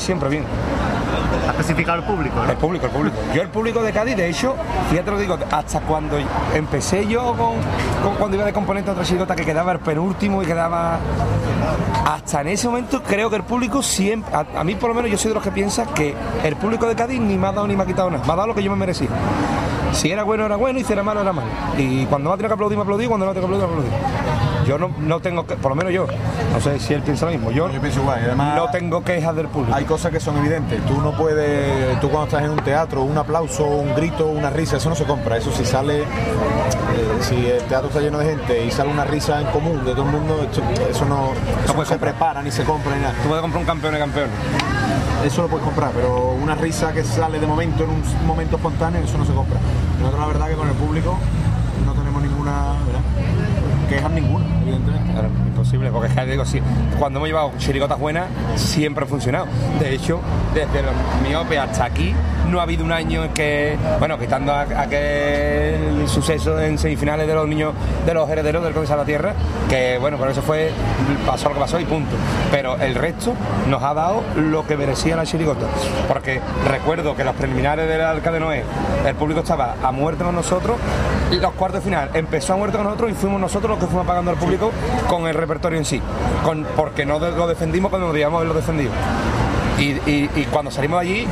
Mí siempre bien. ¿Ha especificado el público? ¿no? El público, el público. Yo el público de Cádiz, de hecho, fíjate lo digo, hasta cuando empecé yo con, con- cuando iba de componente a otra chirigota que quedaba el penúltimo y quedaba. Hasta en ese momento creo que el público siempre. A, a mí por lo menos yo soy de los que piensa que el público de Cádiz ni me ha dado ni me ha quitado nada. Me ha dado lo que yo me merecía. Si era bueno, era bueno, y si era malo, era malo. Y cuando me ha tenido que aplaudir, me aplaudí, cuando no tengo que aplaudir, me aplaudí. Yo no, no tengo que, por lo menos yo, no sé si él piensa lo mismo, yo, Yo pienso igual, además no tengo quejas del público. hay cosas que son evidentes. Tú no puedes, tú cuando estás en un teatro, un aplauso, un grito, una risa, eso no se compra. Eso si sale, eh, si el teatro está lleno de gente y sale una risa en común de todo el mundo, esto- eso no, eso no se prepara ni se compra ni nada. Tú puedes comprar un campeón de campeón. Eso lo puedes comprar, pero una risa que sale de momento en un momento espontáneo, eso no se compra. Nosotros la verdad que con el público no tenemos ninguna ¿verdad? quejas ninguna, imposible, porque es que digo, sí, cuando hemos llevado chirigotas buenas, siempre ha funcionado. De hecho, desde los miope hasta aquí, no ha habido un año en que, bueno, quitando aquel suceso en semifinales de los niños, de los herederos del Conde de la Tierra, que bueno, por eso fue, pasó lo que pasó y punto. Pero el resto nos ha dado lo que merecía la chirigota. Porque recuerdo que los preliminares del Alcalde Noé, el público estaba a muerte con nosotros, los cuartos de final empezó a muerte con nosotros y fuimos nosotros los que fuimos pagando al público con el repertorio en sí. Con, porque no lo defendimos cuando debíamos haberlo defendido. Y, cuando salimos de allí,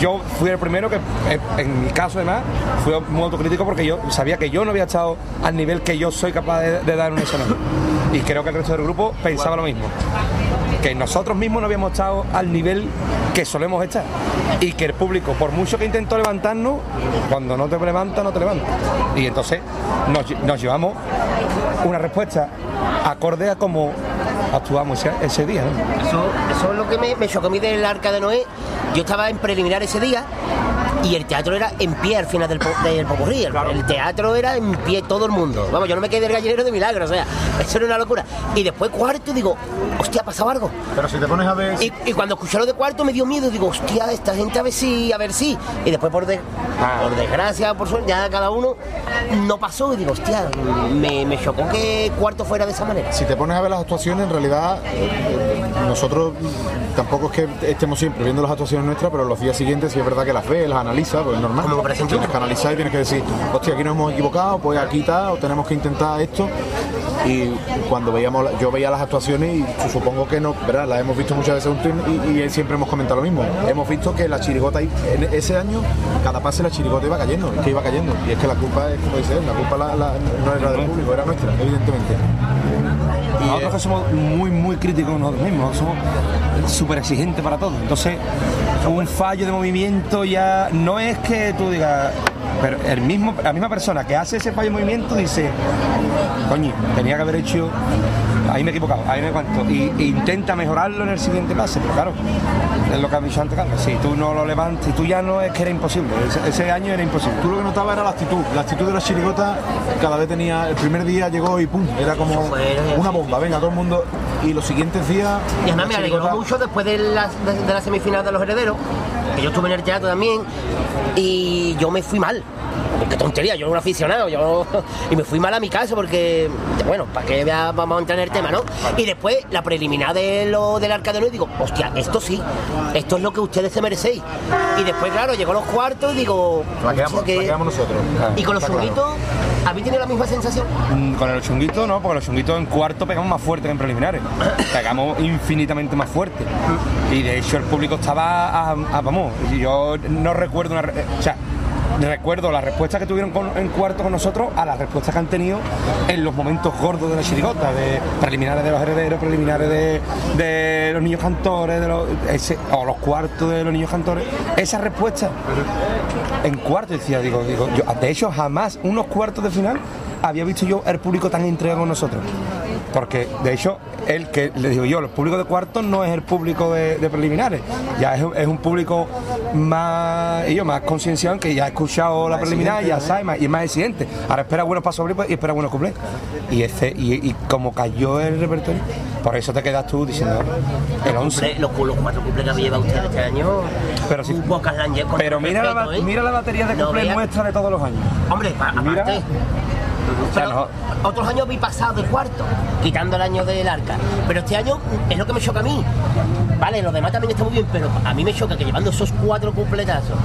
yo fui el primero que, eh, en mi caso además, fui muy autocrítico porque yo sabía que yo no había estado al nivel que yo soy capaz de, dar en un escenario. Y creo que el resto del grupo pensaba lo mismo. Que nosotros mismos no habíamos estado al nivel que solemos estar. Y que el público, por mucho que intentó levantarnos, cuando no te levanta, no te levanta. Y entonces nos llevamos una respuesta acorde a cómo actuamos ese, día. ¿no? Eso, eso es lo que me, me chocó a mí del Arca de Noé. Yo estaba en preliminar ese día y el teatro era en pie al final del, po- del popurrí. El, el teatro era en pie todo el mundo. Vamos, yo no me quedé del gallinero de milagro, o sea, eso era una locura. Y después cuarto digo, hostia, ha pasado algo. Pero si te pones a ver... Y, y cuando escuché lo de cuarto me dio miedo, digo, hostia, esta gente a ver si, a ver si. Y después por, de- por desgracia, por suerte, ya cada uno no pasó y digo, hostia, me, me chocó que cuarto fuera de esa manera. Si te pones a ver las actuaciones, en realidad eh, nosotros tampoco es que estemos siempre viendo las actuaciones nuestras, pero los días siguientes sí es verdad que las ves, las analizas, pues es normal. Como. Tienes que analizar y tienes que decir, hostia, aquí nos hemos equivocado, pues aquí está, o tenemos que intentar esto. Y cuando veíamos, yo veía las actuaciones y su- supongo que no, ¿verdad? Las hemos visto muchas veces y, y siempre hemos comentado lo mismo. Hemos visto que la chirigota, en ese año, cada pase la chirigota iba cayendo, es que iba cayendo. Y es que la culpa es, como dice él, la culpa la- la- no era del público, era nuestra, evidentemente. Nosotros que somos muy, muy críticos con nosotros mismos, somos súper exigentes para todo. Entonces, un fallo de movimiento ya no es que tú digas, pero el mismo, la misma persona que hace ese fallo de movimiento dice, coño, tenía que haber hecho, ahí me he equivocado, ahí me cuento, y, e intenta mejorarlo en el siguiente pase, pero claro, es lo que han dicho antes, Carlos, si tú no lo levantas, si tú ya no es que era imposible, ese, ese año era imposible. Tú lo que notabas era la actitud. La actitud de la chirigota cada vez tenía. El primer día llegó y pum, era como una bomba. Venga, todo el mundo. Y los siguientes días. Y además me alegró chirigota- mucho después de la, de, de la semifinal de los herederos, que yo estuve en el teatro también, y yo me fui mal. Qué tontería, yo era un aficionado, yo y me fui mal a mi casa porque, bueno, para que vea- vamos a entrar en el tema, ¿no? Y después la preliminar de lo del Arca de Noé, digo, hostia, esto sí, esto es lo que ustedes se merecéis. Y después, claro, llegó los cuartos y digo, La quedamos, hostia, que- la quedamos nosotros. y con los claro. chunguitos, a mí tiene la misma sensación. Mm, Con el chunguito no, porque los chunguitos en cuarto pegamos más fuerte que en preliminares. Pegamos infinitamente más fuerte. Y de hecho el público estaba a, a- vamos, yo no recuerdo una o sea, recuerdo la respuesta que tuvieron en cuarto con nosotros a las respuestas que han tenido en los momentos gordos de la chirigota, de preliminares de los herederos, preliminares de, los niños cantores, o los cuartos de los niños cantores. Esa respuesta en cuarto decía, digo, digo, yo de hecho jamás unos cuartos de final había visto yo el público tan entregado con nosotros. Porque, de hecho, el que le digo yo, el público de cuartos no es el público de, de preliminares. Ya es, es un público más, y yo, más concienciado que ya ha escuchado la preliminar, ya sabe, más- y es más exigente. Ahora espera buenos pasos y espera buenos cuplés. Y, ese, y, y como cayó el repertorio, por eso te quedas tú diciendo el 11. Cumple- los, los cuatro cumples que había llevado usted este año. Pero sí. pocas la han lle- con Pero mira la, respeto, ¿eh? mira la batería de No vea- nuestra de todos los años. Hombre, pa- Mira. Otros años vi pasado de cuarto, quitando el año del arca. Pero este año es lo que me choca a mí. Vale, los demás también está muy bien, pero a mí me choca que llevando esos cuatro cumpletazos,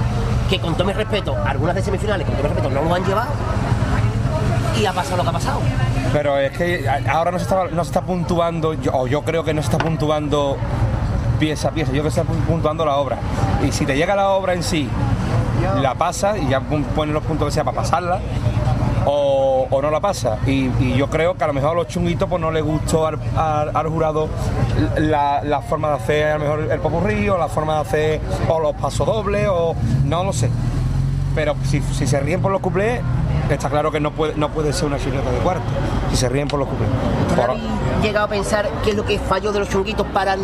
que con todo mi respeto, algunas de semifinales, con todo mi respeto, no lo han llevado, y ha pasado lo que ha pasado. Pero es que ahora no se está, no se está puntuando, yo, o yo creo que no se está puntuando pieza a pieza, yo creo que se está puntuando la obra. Y si te llega la obra en sí, la pasa y ya pon- pone los puntos que sea para pasarla, o, o no la pasa. Y, y yo creo que a lo mejor a los chunguitos pues no le gustó al, al- al jurado la, la forma de hacer a lo mejor el popurrí, o la forma de hacer o los pasodobles, o no lo sé. Pero si, si se ríen por los cuplés, está claro que no puede, no puede ser una chirriota de cuarto. Si se ríen por los cuplés. Por- ¿Habéis llegado a pensar qué es lo que falló de los chunguitos para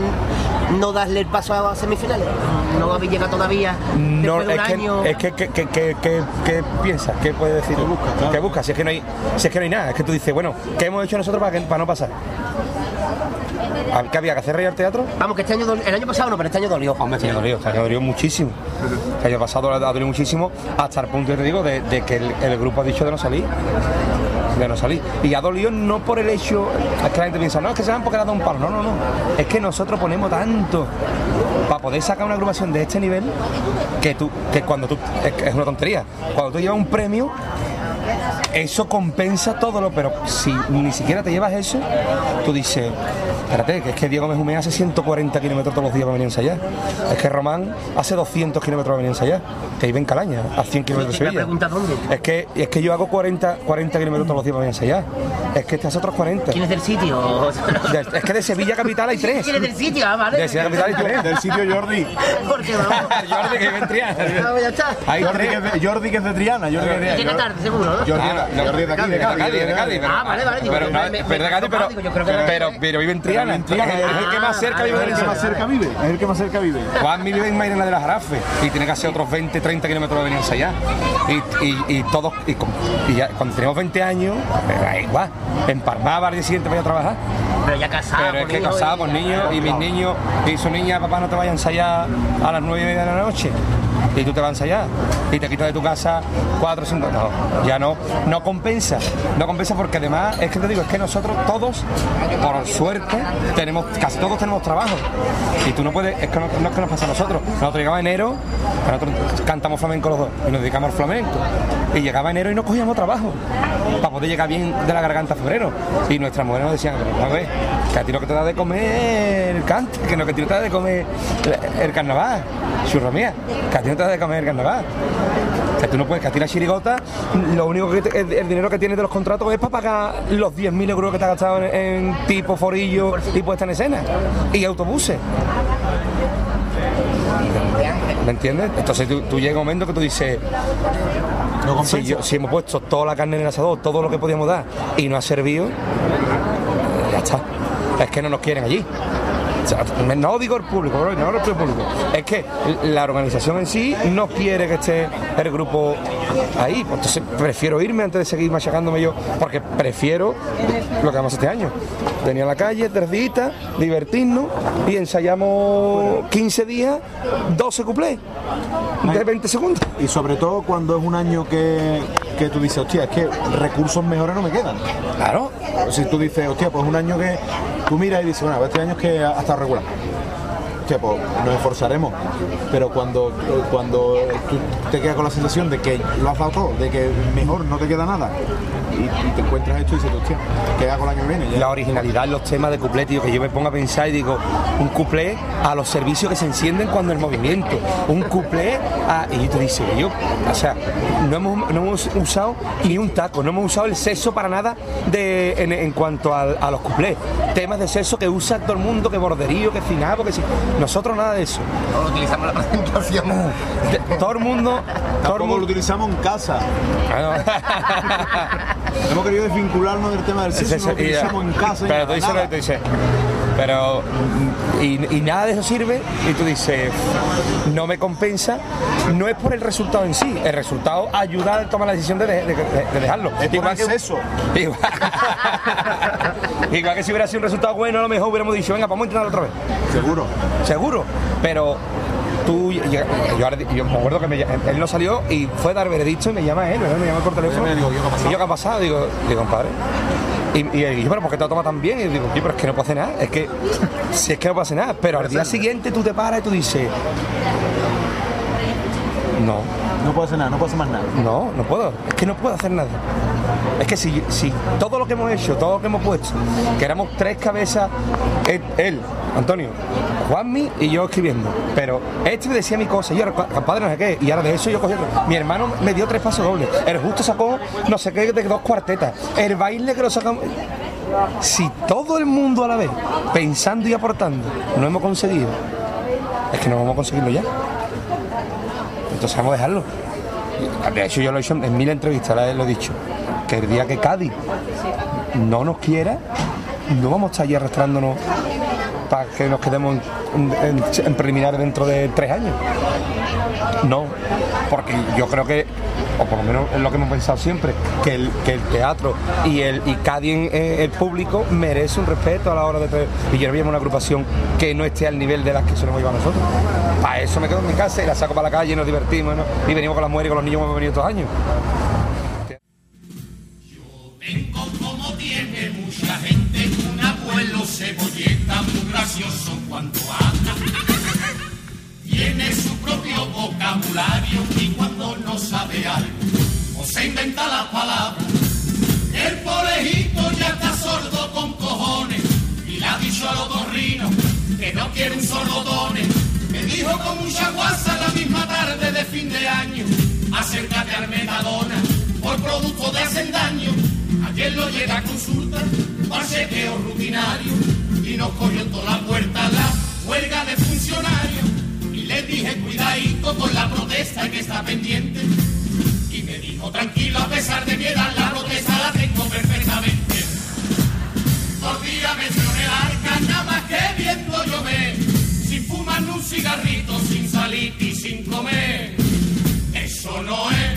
no darle el paso a semifinales? No habéis llegado todavía No, después de es un que, año. es que, que, que, que, que- que piensas, ¿qué puedes decir? ¿Qué buscas? ¿Qué buscas? Si es que no hay, si es que no hay nada, es que tú dices, bueno, ¿qué hemos hecho nosotros para, que, para no pasar? ¿Qué había que hacer reír al teatro? Vamos, que este año, el año pasado no, pero este año dolió. Hombre, este año dolió, este año dolió muchísimo. El año pasado ha dolido muchísimo, hasta el punto, yo te digo, de, de que el, el grupo ha dicho de no salir. No salir. Y ha dolido no por el hecho, es que la gente piensa, no, es que se van porque le ha un palo. No, no, no. Es que nosotros ponemos tanto para poder sacar una agrupación de este nivel que tú, que cuando tú, es, es una tontería. Cuando tú llevas un premio, eso compensa todo lo, pero si ni siquiera te llevas eso, tú dices, espérate, que es que Diego Mejumea hace 140 kilómetros todos los días para venir a ensayar. Es que Román hace 200 kilómetros para venir a ensayar. Que vive en Calaña, a 100 kilómetros de Sevilla. pregunta dónde. Es que, es que yo hago 40, 40 kilómetros todos los días para venir a ensayar. Es que este hace otros 40. ¿Quién es del sitio? De- es que de Sevilla Capital hay tres. ¿Quién es del sitio? Ah, vale. De Sevilla Capital hay tres. Del sitio Jordi. Porque vamos. Jordi que vive en Triana. Ya está. Hay Jordi tres. que, es de, Jordi que es de Triana. Jordi que es de Llega tarde, seguro, ¿no? Jordi, Ah, no, Jordi es de aquí, de Cádiz. Cádiz, de Cádiz, pero- Ah, vale, vale, digo, Pero, me- no, me- pero de Cádiz, pero, pero, pero vive en Triana. En Triana, Es el- que más Ah, cerca vive vale, de Es el que más cerca vive. Es el que más cerca vive. Juanmi vive en Mairena de la Jarafe y tiene que hacer otros 20, 30 kilómetros de venir a ensayar. Y, y, y todos, y, con- y ya, cuando teníamos 20 años, pues, da igual, empalmaba al día siguiente para ir a trabajar. Pero ya casado. Pero es que casado con niños y mis niños y su niña, papá, no te vaya a ensayar a las 9 y media de la noche. Y tú te vas a ensayar y te quitas de tu casa 4 o 5. No, ya no, no compensa. No compensa porque además, es que te digo, es que nosotros todos, por suerte, tenemos, casi todos tenemos trabajo. Y tú no puedes, es que no, es que nos pasa a nosotros. Nosotros llegamos enero, nosotros cantamos flamenco los dos y nos dedicamos al flamenco. Y llegaba enero y no cogíamos trabajo para poder llegar bien de la garganta a febrero. Y nuestras mujeres nos decían, a ver, que a ti lo que te da de comer el cante, que no que a ti no te da de comer el- el carnaval, churra mía, que a ti no te da de comer el carnaval. Que tú no puedes, que a ti la chirigota, lo único que te- el, el dinero que tienes de los contratos es para pagar los 10.000 euros que te has gastado en, en tipo forillo y puesta en escena. Y autobuses. ¿Me entiendes? Entonces tú, tú llega un momento que tú dices, si, yo- si hemos puesto toda la carne en el asador, todo lo que podíamos dar y no ha servido, ya está. Es que no nos quieren allí. O sea, No digo el público, bro, no el público. Es que la organización en sí no quiere que esté el grupo ahí. Pues entonces prefiero irme antes de seguir machacándome yo, porque prefiero lo que vamos este año. Venir a la calle, tres días, divertirnos y ensayamos 15 días, 12 cuplés de 20 segundos. Y sobre todo cuando es un año que, que tú dices, hostia, es que recursos mejores no me quedan. Claro. Si tú dices, hostia, pues un año que tú miras y dices, bueno, este año es que ha ha estado regular. Hostia, pues nos esforzaremos. Pero cuando, cuando tú te quedas con la sensación de que lo has dado todo, de que mejor no te queda nada, y, te encuentras esto y dices, hostia, ¿qué hago año que viene? La originalidad los temas de cuplé, tío, que yo me pongo a pensar y digo, un cuplé a los servicios que se encienden cuando el movimiento, un cuplé a... Y te dice, yo, o sea, no hemos, no hemos usado ni un taco, no hemos usado el sexo para nada de, en, cuanto a, a los cuplés. Temas de sexo que usa todo el mundo, que borderío, que finado, que sí. Nosotros nada de eso. No utilizamos la presentación. De- todo el mundo. Todo el lo utilizamos en casa. Ah, Hemos querido desvincularnos del tema del sexo, lo utilizamos en casa. Pero tú dices Pero. Y, y nada de eso sirve. Y tú dices, no me compensa. No es por el resultado en sí. El resultado ayuda a tomar la decisión de, de- de- de dejarlo. Es por el que, sexo. Igual, igual que si hubiera sido un resultado bueno, a lo mejor hubiéramos dicho, venga, vamos a intentarlo otra vez. Seguro. Seguro. Pero tú, yo, yo me acuerdo que me él no salió y fue a dar veredicto y me llama él, ¿verdad? me llama por teléfono. Me digo, ¿yo qué ha pasado? ¿Y yo qué ha pasado? Digo, digo, compadre. Y, y, pero ¿por qué te lo tomas tan bien? Y digo, yo, pero es que no hacer nada. Es que, si es que no hacer nada. Pero al día siguiente tú te paras y tú dices, no, No puedo hacer nada, no puedo hacer más nada. no, no puedo. Es que no puedo hacer nada. Es que si, si todo lo que hemos hecho, todo lo que hemos puesto, que éramos tres cabezas, él, él, Antonio, Juanmi y yo escribiendo. Pero este me decía mi cosa, yo era compadre no sé qué, y ahora de eso yo cogí otro. Mi hermano me dio tres pasos dobles. El justo sacó no sé qué de dos cuartetas. El baile que lo sacamos. Si todo el mundo a la vez, pensando y aportando, no hemos conseguido, es que no vamos a conseguirlo ya. Entonces vamos a dejarlo. De hecho, yo lo he dicho en mil entrevistas, lo he dicho. Que el día que Cádiz no nos quiera, no vamos a estar allí arrastrándonos para que nos quedemos en, en, en preliminar dentro de tres años. No, porque yo creo que, por lo menos es lo que hemos pensado siempre, que el, que el teatro y el y Cádiz, eh, el público, merece un respeto a la hora de traer. Y yo no una agrupación que no esté al nivel de las que se nos lleva a nosotros. Para eso me quedo en mi casa y la saco para la calle y nos divertimos. Y venimos con las mujeres y con los niños como hemos venido estos años. Vengo como tiene mucha gente, un abuelo cebolleta muy gracioso cuando habla. Tiene su propio vocabulario y no sabe algo, o se inventa las palabras. El porejito ya está sordo con cojones y le ha dicho a los gorrinos que no quiere un sordotone. Me dijo con mucha guasa la misma tarde de fin de año, acércate al Mercadona, por producto de hacen daño. Ayer lo llega a consulta, por chequeo rutinario, y nos cogió en toda la puerta la huelga de funcionarios. Le dije, cuidadito con la protesta que está pendiente. Y me dijo, tranquilo, a pesar de mi edad, la protesta la tengo perfectamente. Dos días me dio en el arca, nada más que viendo llover. Sin fumar un cigarrito, sin salir y sin comer. Eso no es,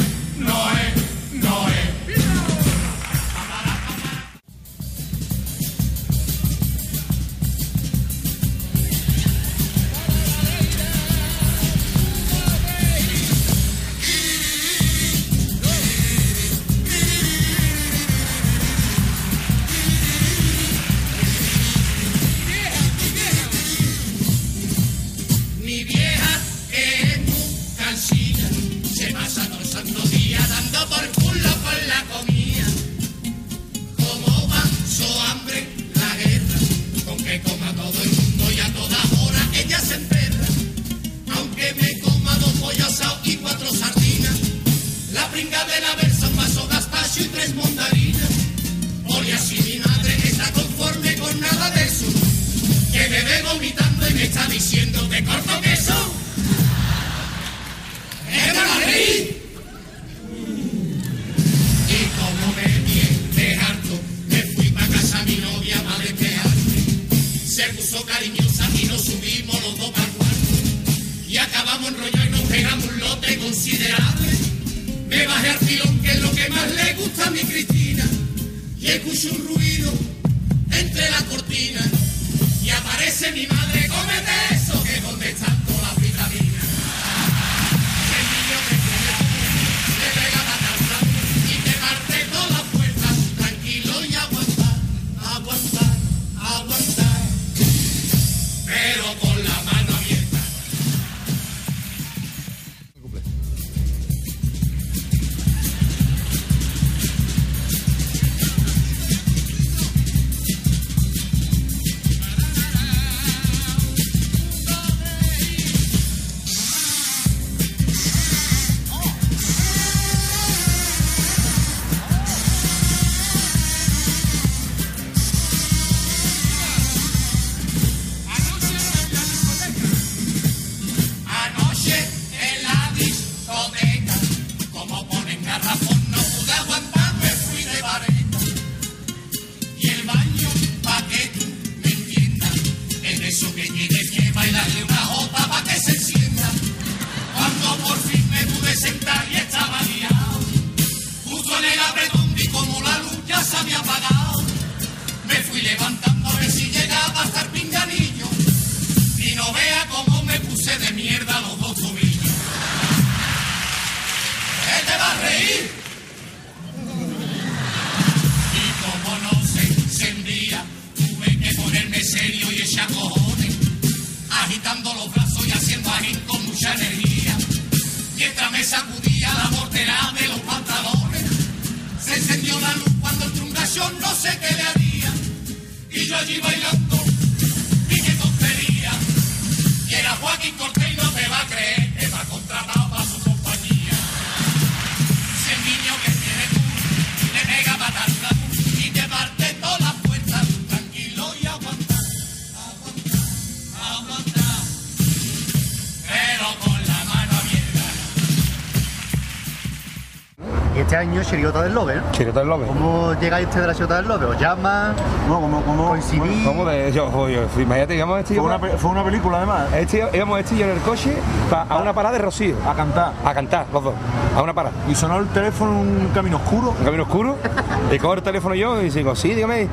Chirigota del Lobe, ¿no? Chirigota del Lobe. ¿Cómo llegáis ustedes de la Chirigota del Lobe? ¿Os llaman? No, como, como, ¿Coincidís? ¿Cómo de yo? Oye, imagínate, íbamos este fue, yo- una, fue una película además. este, íbamos este y yo en el coche pa- a una parada de Rocío. A cantar. A cantar, los dos. A una parada. Y sonó el teléfono en un camino oscuro. un camino oscuro, y cojo el teléfono yo y digo, sí, dígame.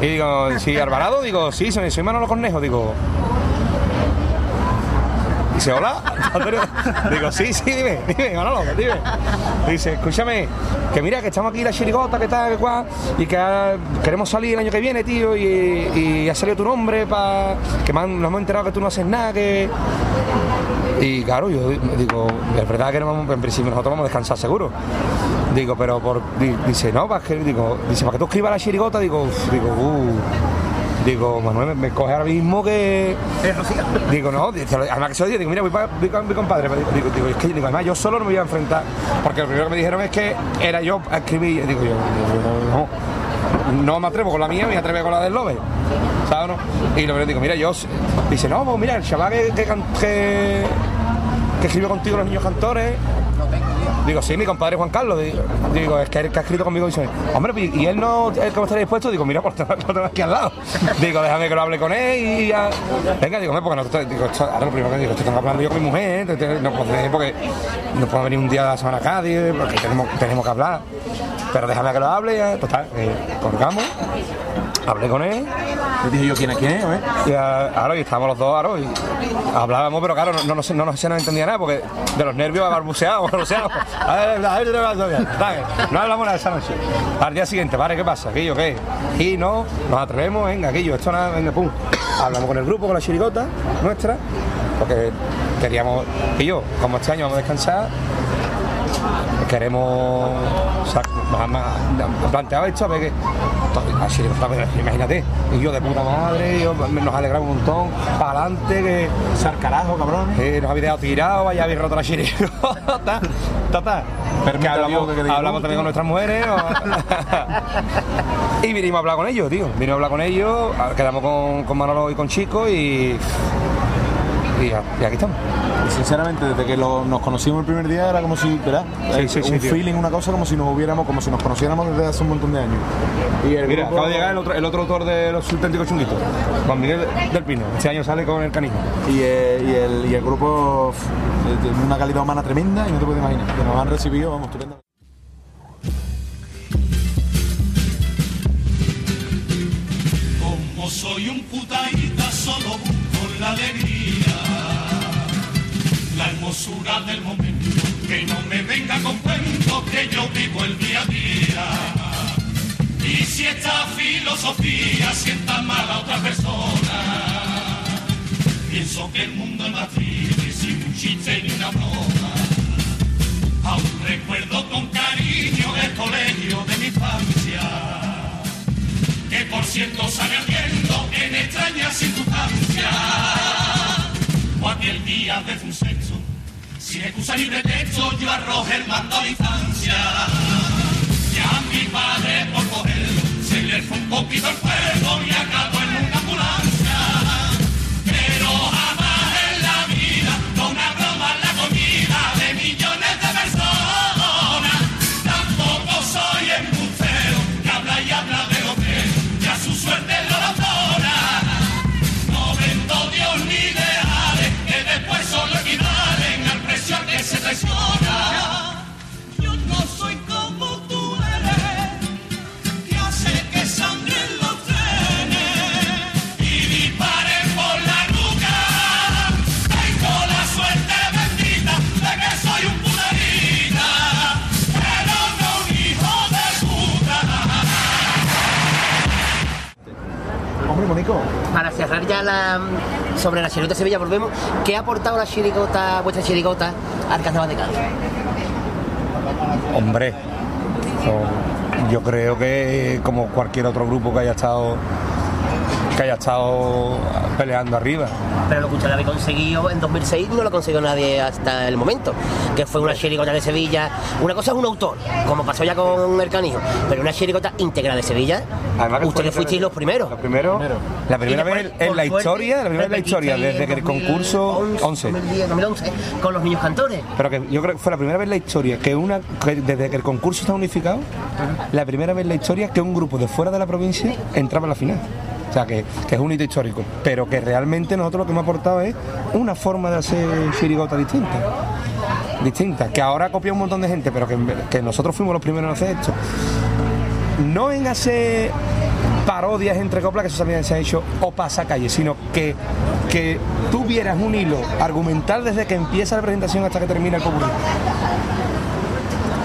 Y digo, sí, Alvarado, digo, sí, soy, soy Manolo Cornejo, digo. Dice, hola, Antonio. Digo, sí, sí, dime, dime, Manolo, dime. Dice, escúchame, que mira, que estamos aquí la chirigota, que tal, que cual, y que queremos salir el año que viene, tío, y, ha salido tu nombre, para que nos hemos enterado que tú no haces nada, que... Y claro, yo digo, es verdad que no vamos, en principio nosotros vamos a descansar seguro. Digo, pero por, di- dice, no, para que, digo, dice, para que tú escribas la chirigota, digo, digo, uh. Digo, Manuel, me, coge ahora mismo que. Digo, no, además que se lo digo, digo, mira, voy para voy con mi compadre. Digo, digo, es que digo, además yo solo no me voy a enfrentar. Porque lo primero que me dijeron es que era yo a escribir. Digo yo, no, no me atrevo con la mía, me atrevo con la del Lobe. ¿Sabes no? Y lo primero digo, mira, yo. Dice, no, pues mira, el chaval que, que, que, que escribió contigo los niños cantores. Digo, sí, mi compadre Juan Carlos. Digo, es que él que ha escrito conmigo dice, hombre, y y él no, él cómo estaría dispuesto. Digo, mira, pues tengo aquí al lado. Digo, déjame que lo hable con él y ya. Venga, digo, porque nosotros, digo, ahora lo primero que digo, esto tengo que hablar yo con mi mujer, no puedo porque no puedo venir un día a la semana a Cádiz, porque tenemos, tenemos que hablar. Pero déjame que lo hable, ya. total, eh, colgamos, hablé con él. Le dije yo, ¿quién es quién es? eh? Y a- ahora y estábamos los dos ahora y hablábamos, pero claro, no, no, se- no, se nos entendía nada porque de los nervios balbuceábamos, balbuceábamos. No hablamos nada esa noche. Al día siguiente, vale, ¿qué pasa? ¿Aquello qué? Y no, nos atrevemos, venga, aquello, esto nada, venga, pum. Hablamos con el grupo, con la chirigota nuestra, porque queríamos, que yo, como este año vamos a descansar, queremos o sea, esto a ver que así imagínate y yo de puta madre yo, nos alegramos un montón para adelante que Sar carajo, cabrón. eh, nos habéis dejado tirados vaya habéis roto la chirigota ta, ta. que Permita hablamos, que hablamos también con nuestras mujeres y vinimos a hablar con ellos tío vinimos a hablar con ellos quedamos con, con Manolo y con Chico y y, y aquí estamos Sinceramente, desde que lo- nos conocimos el primer día era como si, ¿verdad? Sí, Eh, sí, sí, un tío. feeling, una cosa como si nos hubiéramos, como si nos conociéramos desde hace un montón de años. Y el Mira, grupo- acaba de llegar el otro, el otro autor de los auténticos chunguitos, Juan Miguel del Pino. Este año sale con el canijo. y, eh, y el, y el grupo pf, de una calidad humana tremenda y no te puedes imaginar. Que nos han recibido, vamos, estupendo. Como soy un putaíta, solo busco la alegría, hermosura del momento. Que no me venga con cuentos, que yo vivo el día a día. Y si esta filosofía sienta mal a otra persona, pienso que el mundo es más triste sin un chiste ni una broma. Aún recuerdo con cariño el colegio de mi infancia que por cierto sale ardiendo en extrañas circunstancias. O aquel día un sexo, sin excusa ni pretexto, yo arrojé el mando a la instancia. Ya a mi padre por cogerlo, se le fue un poquito el fuego y acabó en una ambulancia. La, sobre la chirigota de Sevilla, volvemos. ¿Qué ha aportado la chirigota, vuestra chirigota, al carnaval de Cádiz? Hombre, yo creo que como cualquier otro grupo que haya estado que haya estado peleando arriba. Pero lo que usted había conseguido en 2006 no lo consiguió nadie hasta el momento. Que fue una chirigota de Sevilla. Una cosa es un autor, como pasó ya con el canijo. Pero una chirigota íntegra de Sevilla. Además que ustedes fuisteis los primeros. Lo primero, la primera vez en la suerte, historia, la primera vez en la historia, desde que el concurso 2011, 11. 2010, 2011, con los niños cantores. Pero que yo creo que fue la primera vez en la historia que una que desde que el concurso está unificado, la primera vez en la historia que un grupo de fuera de la provincia entraba a la final. O sea, que, que es un hito histórico. Pero que realmente nosotros lo que hemos aportado es una forma de hacer chirigota distinta. Distinta. Que ahora copia un montón de gente, pero que, que nosotros fuimos los primeros en hacer esto. No en hacer parodias entre coplas, que eso también se ha hecho, o pasacalle, sino que, que tuvieras un hilo argumental desde que empieza la presentación hasta que termina el popurrí.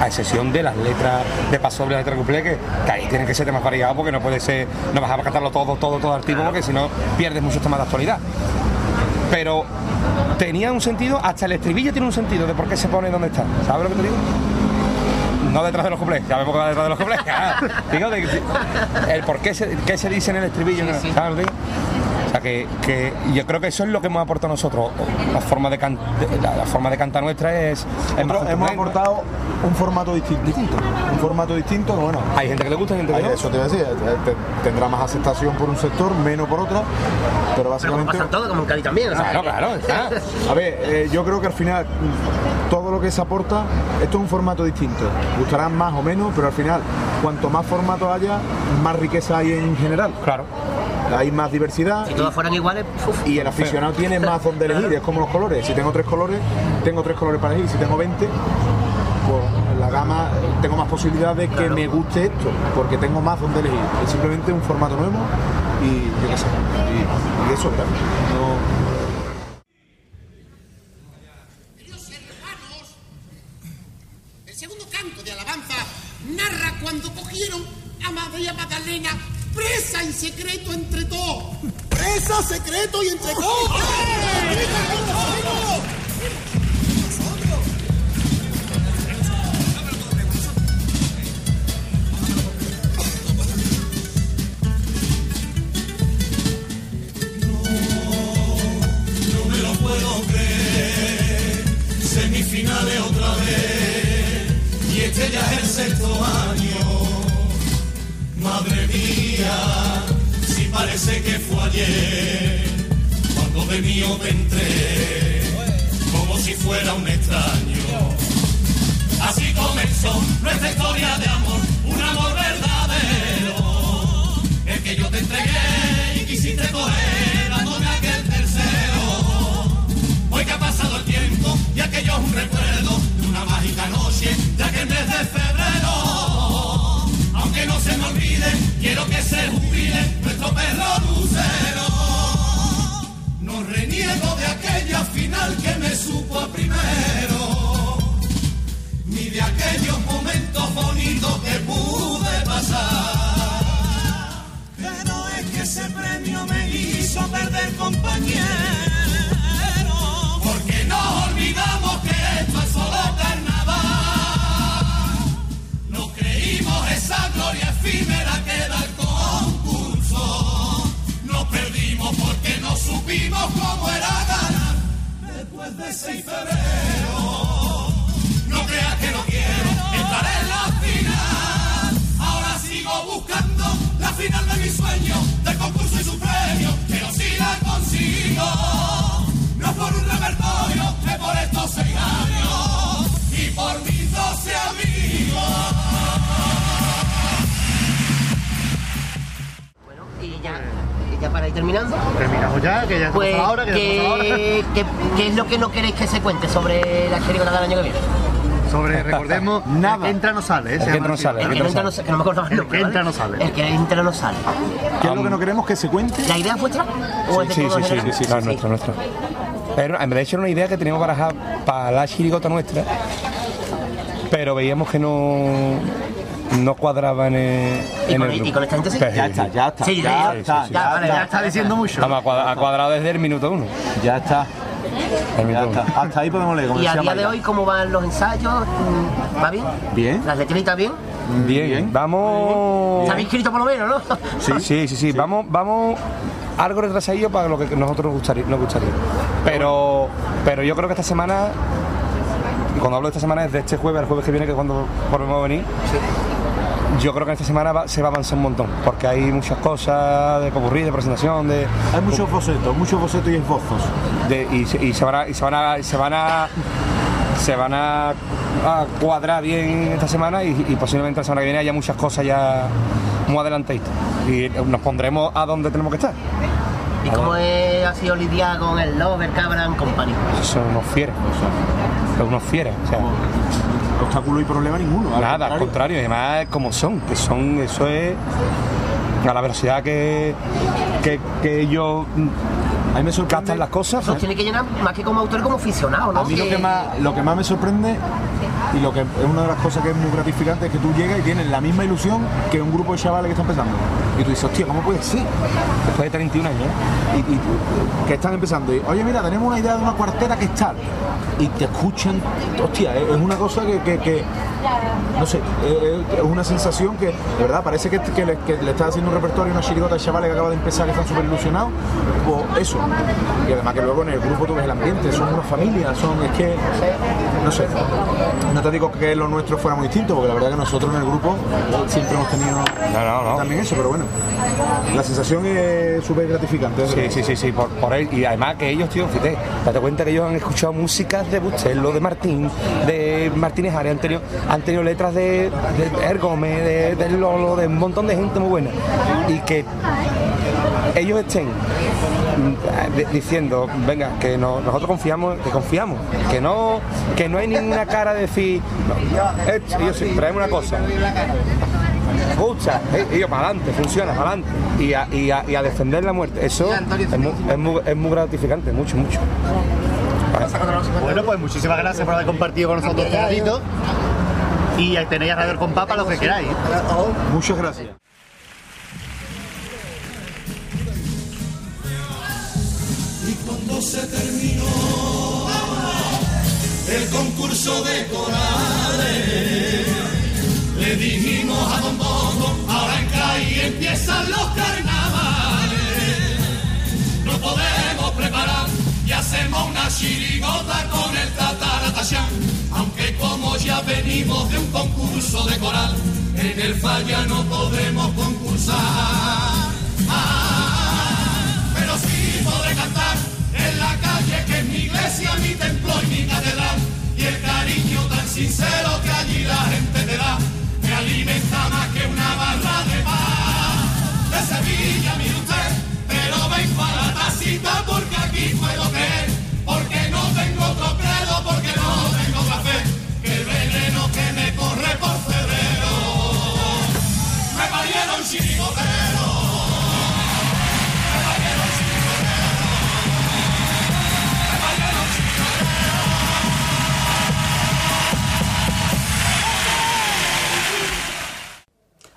A excepción de las letras de paso doble y la letra cuplé, que, que ahí tienen que ser temas variados porque no puede ser, no vas a cantarlo todo, todo, todo al tipo, porque si no pierdes muchos temas de actualidad. Pero tenía un sentido, hasta el estribillo tiene un sentido de por qué se pone donde está. ¿Sabes lo que te digo? No detrás de los cuplés, ya vemos que va detrás de los cuplés. Ah, digo, de- de- el por qué se, qué se dice en el estribillo, ¿no? ¿sabes lo que digo? O sea, que, que yo creo que eso es lo que hemos aportado nosotros. La forma de, can- la, la forma de cantar nuestra es, es más Nosotros hemos aportado un formato disti- distinto. Un formato distinto que, bueno. Hay gente que le gusta y gente que Hay- no. Eso te iba a decir, eh, te- tendrá más aceptación por un sector, menos por otra, pero Pero como básicamente. pasa en todo, como en Cádiz también. o sea, Claro, claro, está. A ver, eh, yo creo que al final todo lo que se aporta, esto es un formato distinto. Gustarán más o menos, pero al final, cuanto más formato haya, más riqueza hay en general. Claro. Hay más diversidad. Si todos fueran iguales, uf, Y el aficionado tiene más donde elegir, es como los colores. Si tengo tres colores, tengo tres colores para elegir. Si tengo 20, pues en la gama tengo más posibilidad de que me guste esto, porque tengo más donde elegir. Es simplemente un formato nuevo y yo qué sé. Y, y eso, claro. No, qué, es lo que no queréis que se cuente sobre la chirigota del año que viene? Sobre, recordemos, Nada. que entra no sale. ¿eh? El que entra no sale. El que entra no sale, El que entra no sale. El que entra no sale. ¿Qué es lo que no queremos que se cuente? ¿La idea es vuestra? ¿O es de Sí, sí, sí, sí, sí, no, es nuestra, nuestra. Pero en vez de hecho era una idea que teníamos barajada para la chirigota nuestra, pero veíamos que no no cuadraba en el, ¿Y en con- el y con esta gente sí? Ya está, ya está. Sí, ya, ya, está, ya, está. ya está diciendo mucho. Vamos, ha cuadrado desde el minuto uno. Ya está. El está. Hasta ahí podemos leer. como ¿Y a día de hoy cómo van los ensayos? ¿Va bien? Bien. ¿Las letritas bien? Bien, Bien. vamos. ¿Se habéis escrito por lo menos, no? Sí, sí, sí, sí. Vamos, vamos algo retrasadillo para lo que nosotros nos gustaría, nos gustaría. Pero, pero yo creo que esta semana, cuando hablo de esta semana es de este jueves al jueves que viene, que es cuando volvemos a venir. Yo creo que esta semana va- se va a avanzar un montón, porque hay muchas cosas de popurrí, de presentación, de, Hay muchos bocetos, muchos bocetos y esbozos. de- y, se- y se van a, y se van a, y se van a, se van a, a cuadrar bien esta semana y, y posiblemente la semana que viene haya muchas cosas ya muy adelantaditas y nos pondremos a donde tenemos que estar. ¿Y cómo es- ha sido lidiar con el Lover Cabran Company? Son unos fieras, son unos fieras, o sea, Obstáculo y problema ninguno. al nada, al contrario. contrario, y además como son, que son, eso es a la velocidad que, que, que ellos A mí me sorprende. las cosas. Eso tiene que llenar más que como autor, como aficionado, ¿no? A mí lo que, más, lo que más me sorprende y lo que es una de las cosas que es muy gratificante es que tú llegas y tienes la misma ilusión que un grupo de chavales que está empezando. Y tú dices, hostia, ¿cómo puede ser? Después de 31 años, ¿eh? Y, y que están empezando. Y, Oye, mira, tenemos una idea de una cuartera que es tal. Y te escuchan, hostia, es es una cosa que, que- que- no sé, es, es una sensación que, de verdad, parece que, que le, le estás haciendo un repertorio a una chirigota de chavales que acaba de empezar, que están súper ilusionados. Pues eso. Y además que luego en el grupo tú ves el ambiente, son una familia, son, es que, no sé, no te digo que lo nuestro fuera muy distinto, porque la verdad que nosotros en el grupo siempre hemos tenido No, no, no. también eso, pero bueno, la sensación es súper gratificante. Sí, sí, sí, sí, por, por él. Y además que ellos, tío, fíjate, date cuenta que ellos han escuchado músicas de Bustelo, de Martín, de Martínez Arias, han tenido, han tenido letras de, de Ergome, de, de Lolo, de un montón de gente muy buena. Y que ellos estén mm, diciendo, venga, que no- nosotros confiamos, que confiamos, que no, que no hay ninguna cara de decir, no, eh, ellos sí, traemos una cosa, escucha, eh, y yo para adelante, funciona, para adelante. Y a, y, a, y a defender la muerte. Eso es muy, es muy- es muy gratificante, mucho, mucho. Bueno, pues muchísimas gracias por haber compartido con nosotros este ratito. Y tenéis a Radio Compás para lo que queráis. Muchas gracias. Y cuando se terminó el concurso de corales, le dijimos a Don empiezan los carnavales. No podemos preparar y hacemos una chirigota con el tataratachán. Aunque como ya venimos de un concurso de coral, en el falla no podemos concursar. Ah, pero sí podré cantar en la calle que es mi iglesia, mi templo y mi catedral. Y el cariño tan sincero que allí la gente te da, me alimenta más que una barra de pan. De Sevilla, mire usted, pero ven para la tacita porque aquí puedo creer, porque no tengo otro credo, porque no tengo café, que el veneno que me corre por febrero, me parieron chirigotero.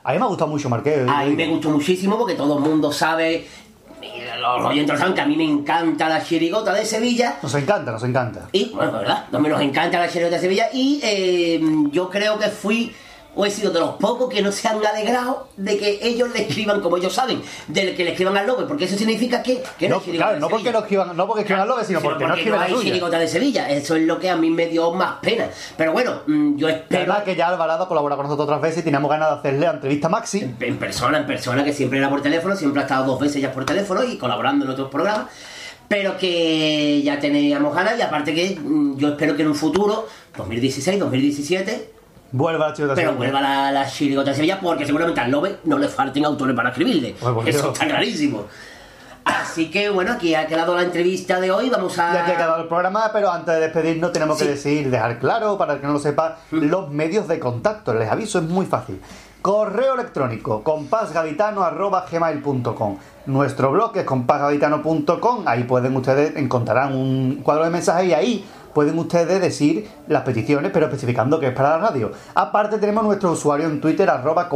A mí me ha gustado mucho Marqués. A mí me gustó muchísimo porque todo el mundo sabe, los oyentes saben que a mí me encanta la chirigota de Sevilla. Nos encanta, nos encanta. Y, bueno, ¿verdad? No me nos encanta la chirigota de Sevilla. Y eh, yo creo que fui, o he sido de los pocos que no se han alegrado de que ellos le escriban como ellos saben, del que le escriban al Lobe, porque eso significa que, que no, No, hay claro, no porque Sevilla. no escriban, no porque escriban al Lobe, sino porque, no escriben la hay de Sevilla. Eso es lo que a mí me dio más pena. Pero bueno, mm, yo espero. además que ya Alvarado colabora con nosotros otras veces y teníamos ganas de hacerle la entrevista a Maxi. en persona, en persona, que siempre era por teléfono, siempre ha estado dos veces ya por teléfono y colaborando en otros programas, pero que ya teníamos ganas y aparte que mm, yo espero que en un futuro, 2016, 2017, Vuelva la chirigota pero Sevilla. vuelva la, la chirigota de Sevilla porque seguramente al Lobe no le falten autores para escribirle. Bueno, Eso yo- está clarísimo. Así que bueno, aquí ha quedado la entrevista de hoy, vamos a... Ya que ha quedado el programa, pero antes de despedirnos tenemos que decir, dejar claro, para el que no lo sepa, los medios de contacto. Les aviso, es muy fácil. Correo electrónico, compasgaditano.gmail.com Nuestro blog es compasgaditano.com Ahí pueden ustedes, encontrarán un cuadro de mensajes y ahí pueden ustedes decir las peticiones, pero especificando que es para la radio. Aparte tenemos nuestro usuario en Twitter, arroba.